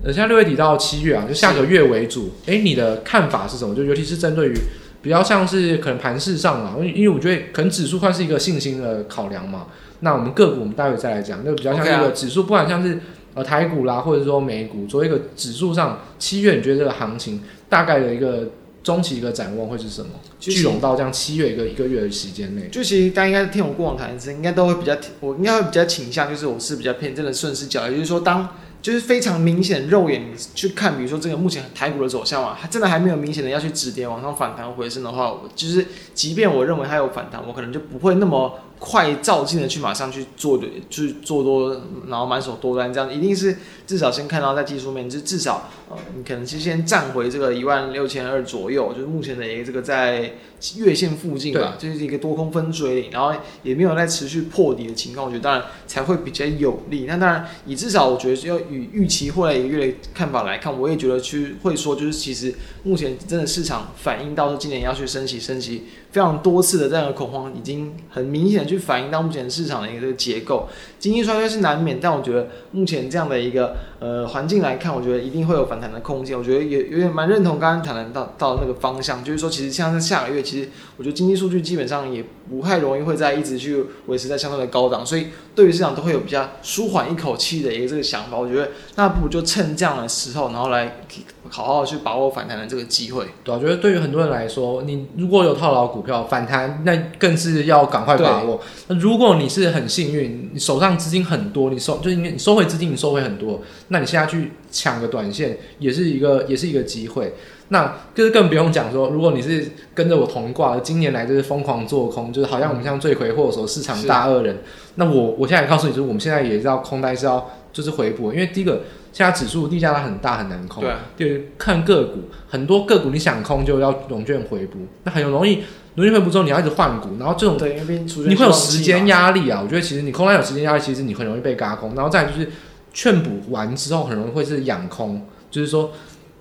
[SPEAKER 1] 呃，像六月底到七月啊，就下个月为主。哎、欸，你的看法是什么？就尤其是针对于比较像是可能盘势上啊，因为因为我觉得可能指数算是一个信心的考量嘛。那我们个股，我们待会再来讲。那个比较像一个指数，不管像是呃台股啦，或者说美股，作为一个指数上，七月你觉得这个行情大概的一个中期一个展望会是什么？聚拢到这样七月一个一个月的时间内，
[SPEAKER 2] 就其实大家应该听我过往谈资，应该都会比较，我应该会比较倾向，就是我是比较偏真的顺势交易，也就是说当。就是非常明显肉眼去看，比如说这个目前台股的走向嘛，它真的还没有明显的要去止跌往上反弹回升的话，我就是即便我认为它有反弹，我可能就不会那么。快照进的去马上去做的，去做多，然后满手多单，这样一定是至少先看到在技术面，就至少呃，你可能是先站回这个一万六千二左右，就是目前的一个这个在月线附近吧，对就是一个多空分水岭，然后也没有在持续破底的情况，我觉得当然才会比较有利。那当然，以至少我觉得要与预期未来一个月的看法来看，我也觉得去会说，就是其实目前真的市场反映到说今年要去升息升息。非常多次的这样的恐慌，已经很明显去反映到目前市场的一个这个结构。经济衰退是难免，但我觉得目前这样的一个呃环境来看，我觉得一定会有反弹的空间。我觉得也有点蛮认同刚刚谈谈到到那个方向，就是说其实像是下个月，其实我觉得经济数据基本上也不太容易会再一直去维持在相对的高档，所以对于市场都会有比较舒缓一口气的一个这个想法。我觉得那不如就趁这样的时候，然后来好好去把握反弹的这个机会。
[SPEAKER 1] 对，我觉得对于很多人来说，你如果有套牢股票反弹，那更是要赶快把握。那如果你是很幸运，你手上资金很多，你收就是你收回资金，你收回很多，那你现在去抢个短线，也是一个也是一个机会。那就是更不用讲说，如果你是跟着我同挂，今年来就是疯狂做空，就是好像我们像罪魁祸首、市场大恶人。那我我现在告诉你，就是我们现在也是要空单是要就是回补，因为第一个现在指数地价它很大很难空，对，对，看个股，很多个股你想空就要融券回补，那很容易融券回补之后你要一直换股，然后这种对你会有时间压力啊。我觉得其实你空单有时间压力，其实你很容易被嘎空，然后再就是劝补完之后很容易会是养空，就是说。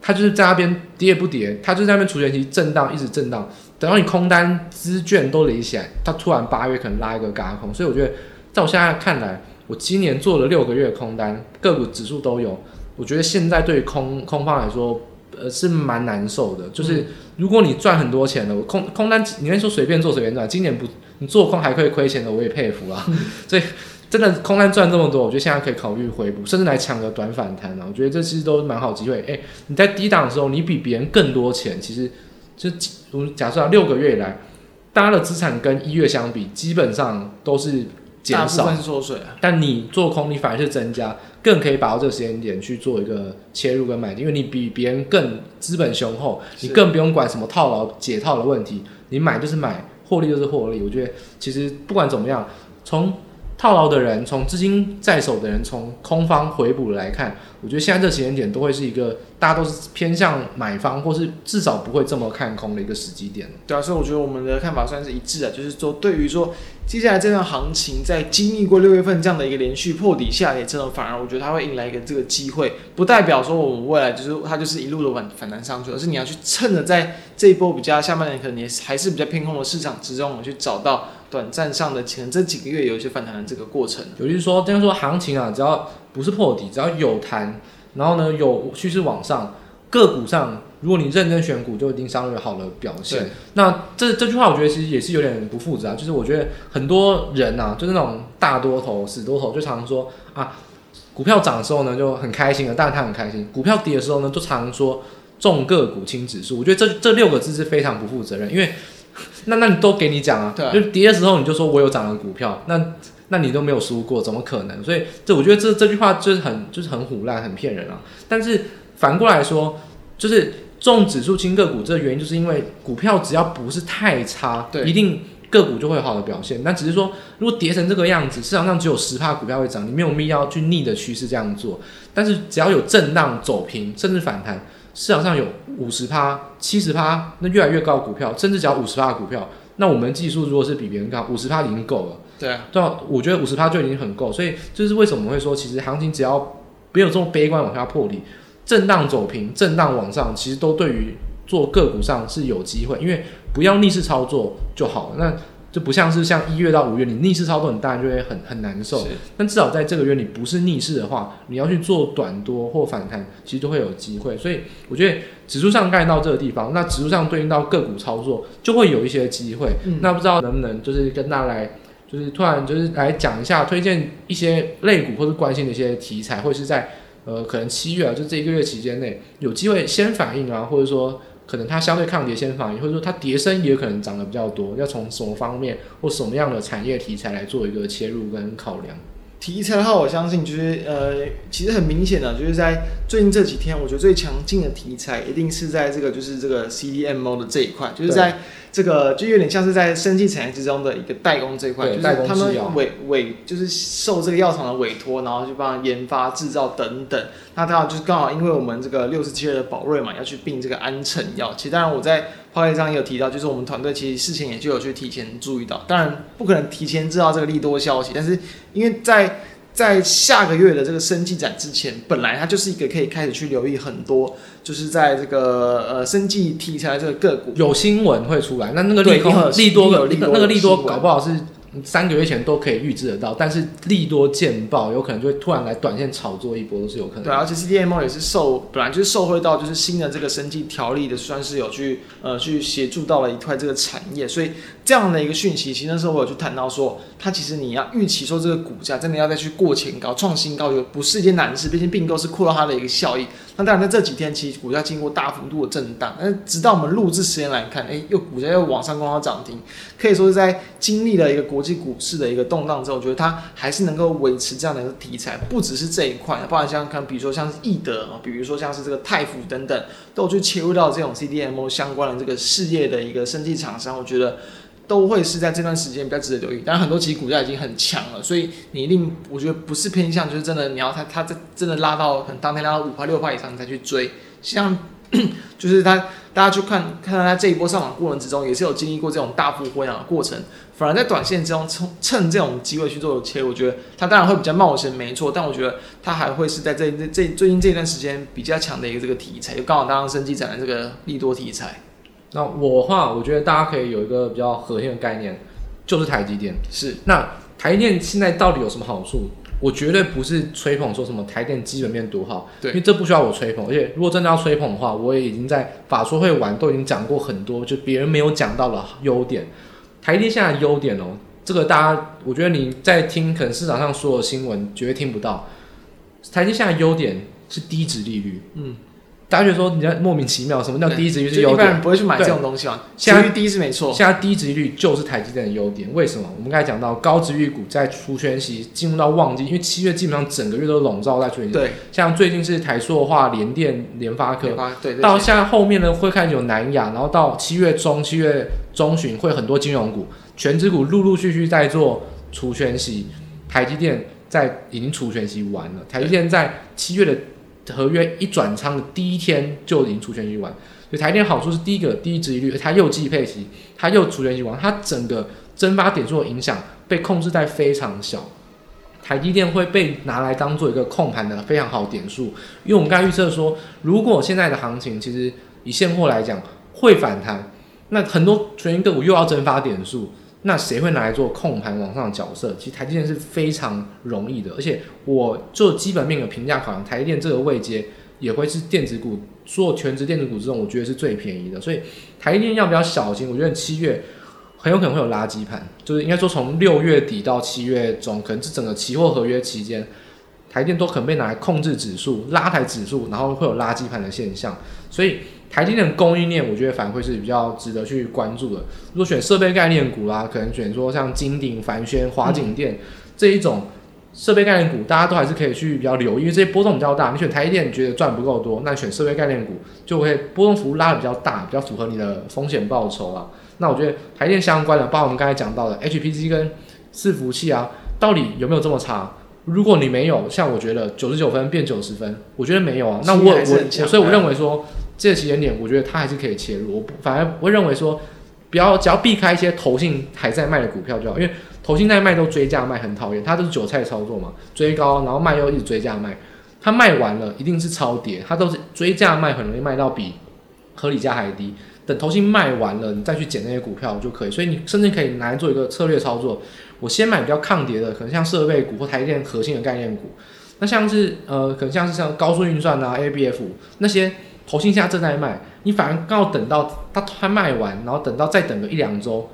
[SPEAKER 1] 它就是在那边跌也不跌，它就在那边储权期震荡，一直震荡，等到你空单资券都理起来，它突然八月可能拉一个嘎空，所以我觉得在我现在看来，我今年做了六个月空单，个股指数都有，我觉得现在对于空空方来说，呃是蛮难受的。就是如果你赚很多钱了，我空空单你可以说随便做随便赚，今年不你做空还可以亏钱的，我也佩服啊。[LAUGHS] 所以。真的空单赚这么多，我觉得现在可以考虑回补，甚至来抢个短反弹啊！我觉得这其实都蛮好机会。哎、欸，你在低档的时候，你比别人更多钱，其实就我们假设啊，六个月以来，大家的资产跟一月相比，基本上都是减少，
[SPEAKER 2] 缩水啊。
[SPEAKER 1] 但你做空，你反而是增加，更可以把握这个时间点去做一个切入跟买进，因为你比别人更资本雄厚，你更不用管什么套牢解套的问题，你买就是买，获利就是获利。我觉得其实不管怎么样，从套牢的人，从资金在手的人，从空方回补来看，我觉得现在这时间点都会是一个大家都是偏向买方，或是至少不会这么看空的一个时机点。
[SPEAKER 2] 对啊，所以我觉得我们的看法算是一致的，就是说对于说接下来这段行情，在经历过六月份这样的一个连续破底下跌之后，反而我觉得它会迎来一个这个机会，不代表说我们未来就是它就是一路的反反弹上去，而是你要去趁着在这一波比较下半年可能也还是比较偏空的市场之中，去找到。短暂上的前这几个月有一些反弹的这个过程，
[SPEAKER 1] 也就是说，这样说行情啊，只要不是破底，只要有弹，然后呢有趋势往上，个股上如果你认真选股，就一定相对好的表现。那这这句话我觉得其实也是有点不负责啊，就是我觉得很多人啊，就是那种大多头、死多头，就常常说啊，股票涨的时候呢就很开心了，但是他很开心；股票跌的时候呢，就常常说重个股轻指数。我觉得这这六个字是非常不负责任，因为。那那你都给你讲啊，对就跌的时候你就说我有涨的股票，那那你都没有输过，怎么可能？所以这我觉得这这句话就是很就是很唬烂，很骗人啊。但是反过来说，就是重指数轻个股，这个原因就是因为股票只要不是太差，对，一定个股就会有好的表现。那只是说，如果跌成这个样子，市场上只有十趴股票会涨，你没有必要去逆的趋势这样做。但是只要有震荡走平，甚至反弹。市场上有五十趴、七十趴，那越来越高的股票，甚至只要五十趴的股票，那我们技术如果是比别人高，五十趴已经够了。
[SPEAKER 2] 对啊，
[SPEAKER 1] 对啊，我觉得五十趴就已经很够，所以这是为什么会说，其实行情只要没有这么悲观往下破底，震荡走平，震荡往上，其实都对于做个股上是有机会，因为不要逆势操作就好了。那就不像是像一月到五月，你逆势操作，你当然就会很很难受。但至少在这个月，你不是逆势的话，你要去做短多或反弹，其实都会有机会。所以我觉得指数上概到这个地方，那指数上对应到个股操作，就会有一些机会。嗯、那不知道能不能就是跟大家来，就是突然就是来讲一下，推荐一些类股或是关心的一些题材，或是在呃可能七月啊，就这一个月期间内有机会先反应啊，或者说。可能它相对抗跌先反应，或者说它跌升也可能涨得比较多，要从什么方面或什么样的产业题材来做一个切入跟考量？
[SPEAKER 2] 题材的话，我相信就是呃，其实很明显的，就是在最近这几天，我觉得最强劲的题材一定是在这个就是这个 CDMO 的这一块，就是在这个就有点像是在生技产业之中的一个代工这一块，就是他们委委就是受这个药厂的委托，然后去帮研发制造等等。那当然就是刚好因为我们这个六十七岁的宝瑞嘛，要去并这个安诚药。其实当然我在发言上也有提到，就是我们团队其实事前也就有去提前注意到，当然不可能提前知道这个利多消息，但是因为在在下个月的这个生技展之前，本来它就是一个可以开始去留意很多，就是在这个呃生技题材这个个股
[SPEAKER 1] 有新闻会出来，那那个利多利多有利多那个利多搞不好是。三个月前都可以预知得到，但是利多见报，有可能就会突然来短线炒作一波，都是有可能。
[SPEAKER 2] 对，而且 CDM 也是受本来就是受惠到就是新的这个生计条例的，算是有去呃去协助到了一块这个产业，所以这样的一个讯息，其实那时候我有去谈到说，它其实你要预期说这个股价真的要再去过前高创新高，就不是一件难事，毕竟并购是扩大它的一个效益。那当然在这几天，其实股价经过大幅度的震荡，但是直到我们录制时间来看，哎、又股价又往上攻到涨停，可以说是在经历了一个国际股市的一个动荡之后，我觉得它还是能够维持这样的一个题材，不只是这一块，包含像看，比如说像是易德啊，比如说像是这个泰福等等，都去切入到这种 CDMO 相关的这个事业的一个生技厂商，我觉得都会是在这段时间比较值得留意。当然，很多其实股价已经很强了，所以你一定我觉得不是偏向，就是真的你要它它这真的拉到可能当天拉到五块六块以上你再去追，像。[COUGHS] 就是它，大家去看看到它这一波上涨过程之中，也是有经历过这种大幅回涨的过程。反而在短线之中，趁趁这种机会去做切，我觉得它当然会比较冒险，没错。但我觉得它还会是在这这最近这段时间比较强的一个这个题材，就刚好当生技展的这个利多题材。
[SPEAKER 1] 那我的话，我觉得大家可以有一个比较核心的概念，就是台积电。
[SPEAKER 2] 是。那
[SPEAKER 1] 台积电现在到底有什么好处？我绝对不是吹捧说什么台电基本面多好，对，因为这不需要我吹捧。而且如果真的要吹捧的话，我也已经在法说会玩都已经讲过很多，就别人没有讲到的优点。台电现在的优点哦，这个大家我觉得你在听，可能市场上所有新闻绝对听不到。台电现在的优点是低值利率，嗯。大家觉得说你在莫名其妙，什么叫低值率是优点？一般人
[SPEAKER 2] 不会去买这种东西嘛。现在低是没错，
[SPEAKER 1] 现在低值率就是台积电的优点。为什么？我们刚才讲到高殖利率股在除权息进入到旺季，因为七月基本上整个月都笼罩在除权息。
[SPEAKER 2] 对，
[SPEAKER 1] 像最近是台塑化、联电、联发科，
[SPEAKER 2] 对，
[SPEAKER 1] 到现在后面呢会开始有南亚，然后到七月中、七月中旬会很多金融股、全值股陆陆续续在做除权息。台积电在已经除权息完了，台积电在七月的。合约一转仓的第一天就已经除权息完，所以台电好处是第一个低殖利率，它又季配息，它又除权息完，它整个蒸发点数的影响被控制在非常小。台积电会被拿来当做一个控盘的非常好点数，因为我们刚才预测说，如果现在的行情其实以现货来讲会反弹，那很多权益个股又要蒸发点数。那谁会拿来做控盘往上角色？其实台积电是非常容易的，而且我做基本面的。评价考量，台积电这个位阶也会是电子股做全职电子股之中，我觉得是最便宜的。所以台积电要比较小心，我觉得七月很有可能会有垃圾盘，就是应该说从六月底到七月中，可能是整个期货合约期间，台积电都可能被拿来控制指数、拉抬指数，然后会有垃圾盘的。现象，所以。台积电的供应链，我觉得反而会是比较值得去关注的。如果选设备概念股啦、啊，可能选说像金鼎、凡轩、华景电、嗯、这一种设备概念股，大家都还是可以去比较留意，因为这些波动比较大。你选台积电，你觉得赚不够多，那选设备概念股就会波动幅度拉的比较大，比较符合你的风险报酬啊。那我觉得台积电相关的，包括我们刚才讲到的 HPC 跟伺服器啊，到底有没有这么差？如果你没有，像我觉得九十九分变九十分，我觉得没有啊。那我我所以我认为说。这个时间点，我觉得它还是可以切入。我反而不会认为说，不要只要避开一些投信还在卖的股票就好，因为投信在卖都追价卖，很讨厌。它都是韭菜操作嘛，追高然后卖又一直追价卖，它卖完了一定是超跌，它都是追价卖，很容易卖到比合理价还低。等投信卖完了，你再去捡那些股票就可以。所以你甚至可以拿来做一个策略操作。我先买比较抗跌的，可能像设备股或台电核心的概念股。那像是呃，可能像是像高速运算啊、ABF 那些。投信现在正在卖，你反而刚好等到它它卖完，然后等到再等个一两周，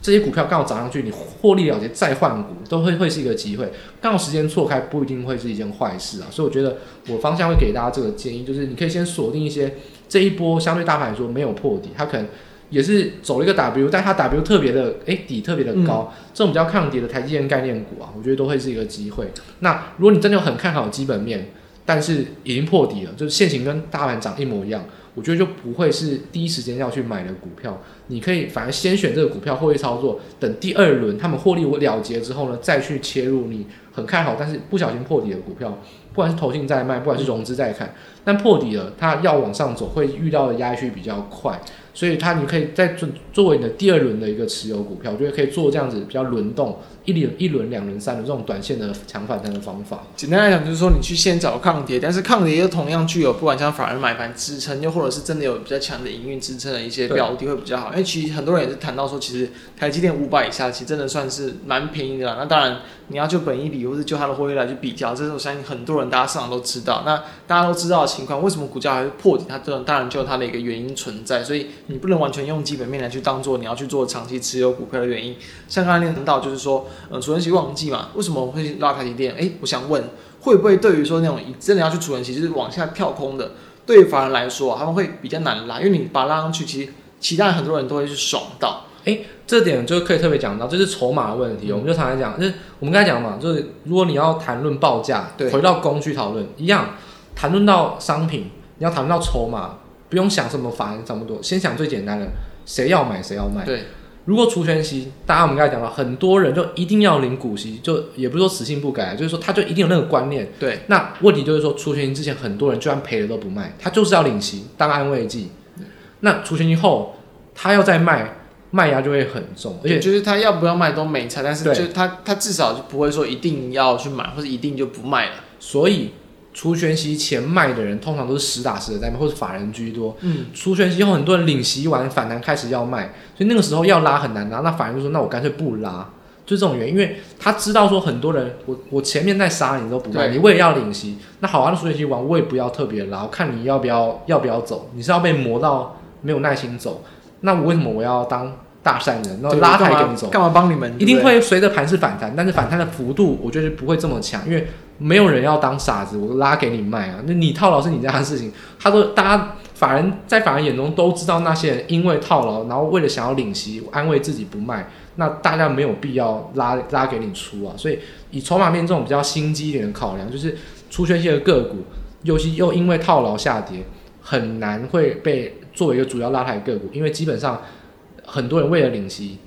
[SPEAKER 1] 这些股票刚好涨上去，你获利了结再换股，都会会是一个机会。刚好时间错开，不一定会是一件坏事啊。所以我觉得我方向会给大家这个建议，就是你可以先锁定一些这一波相对大盘来说没有破底，它可能也是走了一个 W，但它 W 特别的，哎、欸，底特别的高，嗯、这种比较抗跌的台积电概念股啊，我觉得都会是一个机会。那如果你真的有很看好基本面，但是已经破底了，就是现行跟大盘涨一模一样，我觉得就不会是第一时间要去买的股票。你可以反而先选这个股票获利操作，等第二轮他们获利了结之后呢，再去切入你很看好但是不小心破底的股票。不管是投信在卖，不管是融资在看，但破底了，它要往上走，会遇到的压力区比较快。所以它你可以再作作为你的第二轮的一个持有股票，我觉得可以做这样子比较轮动一轮一轮两轮三轮这种短线的强反弹的方法。
[SPEAKER 2] 简单来讲就是说，你去先找抗跌，但是抗跌又同样具有不管像法人买盘支撑，又或者是真的有比较强的营运支撑的一些标的会比较好。因为其实很多人也是谈到说，其实台积电五百以下其实真的算是蛮便宜的啦。那当然你要就本一比或是就它的汇率来去比较，这是我相信很多人大家市场都知道。那大家都知道的情况，为什么股价还是破底？它这当然就有它的一个原因存在，所以你不能完全用。基本面来去当做你要去做长期持有股票的原因，像刚才念到就是说，呃，除权息旺季嘛，为什么会拉台积电？哎，我想问，会不会对于说那种真的要去除权息就是往下跳空的，对于法人来说，他们会比较难拉，因为你把它拉上去，其实其他很多人都会去爽到。
[SPEAKER 1] 哎，这点就可以特别讲到，这是筹码的问题。嗯、我们就常常讲，就是我们刚才讲嘛，就是如果你要谈论报价，对，回到供需讨论一样，谈论到商品，你要谈论到筹码，不用想什么法人这么多，先想最简单的。谁要买谁要卖。
[SPEAKER 2] 对，
[SPEAKER 1] 如果除权息，大家我们刚才讲到，很多人就一定要领股息，就也不是说死性不改，就是说他就一定有那个观念。
[SPEAKER 2] 对，
[SPEAKER 1] 那问题就是说，除权息之前很多人就算赔了都不卖，他就是要领息当安慰剂。那除权息后，他要再卖，卖压就会很重，而且
[SPEAKER 2] 就是他要不要卖都没差，但是就他他至少就不会说一定要去买，或者一定就不卖了。
[SPEAKER 1] 所以。除权息前卖的人，通常都是实打实的在卖，或者法人居多。嗯，除权息后，很多人领息完反弹开始要卖，所以那个时候要拉很难拉。那法人就说：“那我干脆不拉。”就这种原因，因为他知道说很多人，我我前面在杀你都不卖，你我也要领息。那好啊，那除权息完我也不要特别拉，我看你要不要要不要走？你是要被磨到没有耐心走？那我为什么我要当大善人，然后拉抬给你走？
[SPEAKER 2] 干嘛帮你们？
[SPEAKER 1] 一定会随着盘势反弹，但是反弹的幅度我觉得不会这么强，因为。没有人要当傻子，我拉给你卖啊！那你套牢是你家的事情。他说，大家法人在法人眼中都知道，那些人因为套牢，然后为了想要领息，安慰自己不卖，那大家没有必要拉拉给你出啊。所以以筹码面这种比较心机一点的考量，就是出圈息的个股，尤其又因为套牢下跌，很难会被作为一个主要拉抬个股，因为基本上很多人为了领息。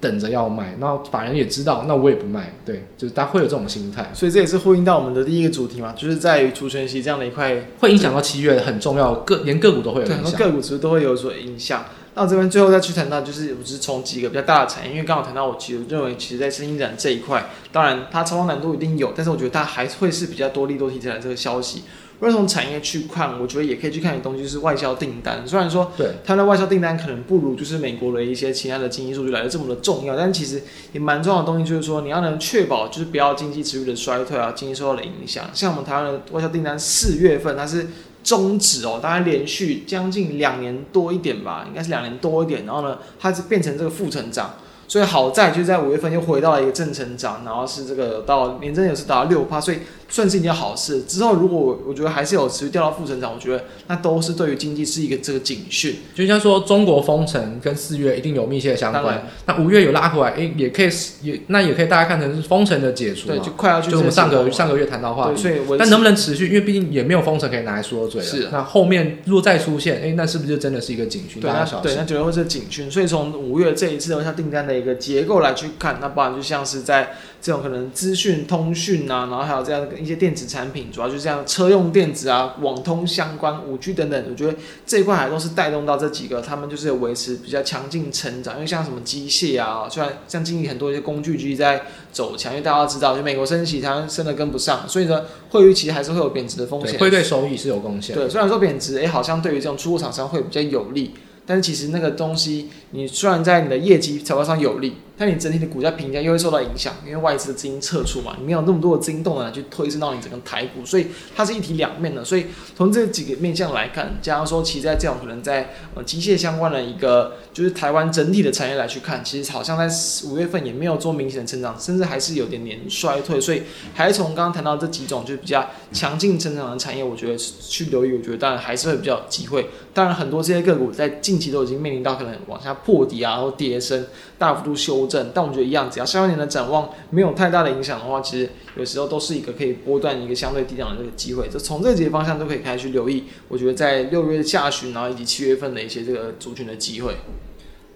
[SPEAKER 1] 等着要卖，然后法人也知道，那我也不卖，对，就是大家会有这种心态，
[SPEAKER 2] 所以这也是呼应到我们的第一个主题嘛，就是在于除权息这样的一块，
[SPEAKER 1] 会影响到七月很重要，个连个股都会有影
[SPEAKER 2] 响，个股其实都会有所影响。那我这边最后再去谈到，就是我只是从几个比较大的产业，因为刚好谈到我其实认为，其实在生技展这一块，当然它操作难度一定有，但是我觉得它还会是比较多利多题材的这个消息。如果从产业去看，我觉得也可以去看的东西就是外销订单。虽然说，对它的外销订单可能不如就是美国的一些其他的经济数据来的这么的重要，但其实也蛮重要的东西就是说，你要能确保就是不要经济持续的衰退啊，经济受到的影响。像我们台湾的外销订单四月份它是终止哦，大概连续将近两年多一点吧，应该是两年多一点，然后呢，它是变成这个负成长。所以好在就在五月份又回到了一个正成长，然后是这个到年增也是达到六趴，所以算是一件好事。之后如果我觉得还是有持续掉到负成长，我觉得那都是对于经济是一个这个警讯。
[SPEAKER 1] 就像说中国封城跟四月一定有密切的相关，那五月有拉回来，诶、欸，也可以也那也可以大家看成是封城的解除，
[SPEAKER 2] 对，就快要去。
[SPEAKER 1] 就我们上个上个月谈到话题，所以但能不能持续？因为毕竟也没有封城可以拿来说嘴了。是。那后面如果再出现，诶、欸，那是不是就真的是一个警讯？
[SPEAKER 2] 对，那绝对会是警讯。所以从五月这一次的像订单的一个结构来。去看，那不然就像是在这种可能资讯通讯啊，然后还有这样的一些电子产品，主要就是这样车用电子啊、网通相关、五 G 等等，我觉得这一块还都是带动到这几个，他们就是有维持比较强劲成长。因为像什么机械啊，虽然像经历很多一些工具机在走强，因为大家都知道，就美国升息，它升的跟不上，所以呢，汇率其实还是会有贬值的风险，
[SPEAKER 1] 会对收益是有贡献。
[SPEAKER 2] 对，虽然说贬值，哎、欸，好像对于这种出口厂商会比较有利。但其实那个东西，你虽然在你的业绩财报上有利，但你整体的股价评价又会受到影响，因为外资的资金撤出嘛，你没有那么多的资金动能去推升到你整个台股，所以它是一体两面的。所以从这几个面向来看，假如说其实在这种可能在呃机械相关的一个就是台湾整体的产业来去看，其实好像在五月份也没有做明显的成长，甚至还是有点点衰退。所以还是从刚刚谈到这几种就是比较强劲成长的产业，我觉得去留意，我觉得当然还是会比较有机会。当然很多这些个股在近期都已经面临到可能往下破底啊，或跌升，大幅度修正。但我觉得一样，只要下半年的展望没有太大的影响的话，其实有时候都是一个可以波段一个相对低档的这个机会。就从这几个方向都可以开始去留意。我觉得在六月下旬，然后以及七月份的一些这个族群的机会。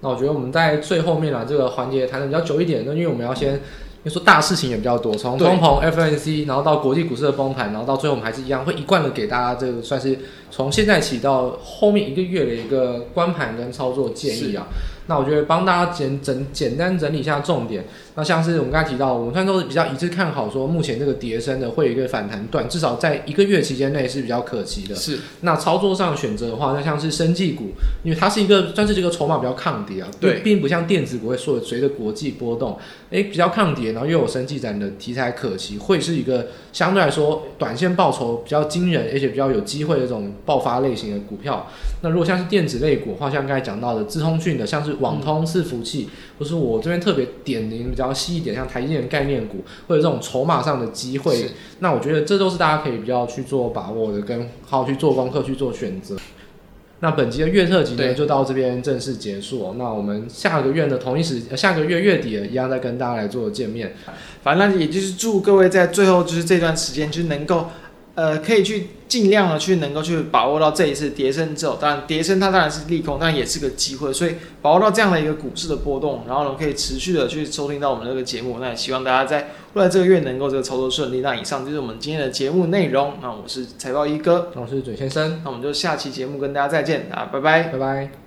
[SPEAKER 1] 那我觉得我们在最后面啊，这个环节谈的比较久一点，那因为我们要先。因为说大事情也比较多，从通膨、FNC，然后到国际股市的崩盘，然后到最后我们还是一样会一贯的给大家这个算是从现在起到后面一个月的一个观盘跟操作建议啊。那我觉得帮大家简整简单整理一下重点。那像是我们刚才提到，我们算都是比较一致看好，说目前这个跌升的会有一个反弹段，至少在一个月期间内是比较可期的。
[SPEAKER 2] 是。那
[SPEAKER 1] 操作上选择的话，那像是生技股，因为它是一个算是这个筹码比较抗跌啊，
[SPEAKER 2] 对，
[SPEAKER 1] 并不像电子股会说随着国际波动，诶比较抗跌，然后又有生技展的题材可期，会是一个相对来说短线报酬比较惊人，而且比较有机会的这种爆发类型的股票。那如果像是电子类股的话，像刚才讲到的资通讯的，像是网通、伺服器，或是我这边特别点名比较细一点，像台积电概念股，或者这种筹码上的机会，那我觉得这都是大家可以比较去做把握的，跟好好去做功课去做选择。那本集的月特辑呢，就到这边正式结束。那我们下个月的同一时，下个月月底一样再跟大家来做见面。
[SPEAKER 2] 反正也就是祝各位在最后就是这段时间就是能够。呃，可以去尽量的去能够去把握到这一次跌升之后，当然跌升它当然是利空，但也是个机会，所以把握到这样的一个股市的波动，然后呢可以持续的去收听到我们这个节目，那也希望大家在未来这个月能够这个操作顺利。那以上就是我们今天的节目内容，那我是财报一哥，
[SPEAKER 1] 我是准先生，
[SPEAKER 2] 那我们就下期节目跟大家再见，啊拜拜，
[SPEAKER 1] 拜拜。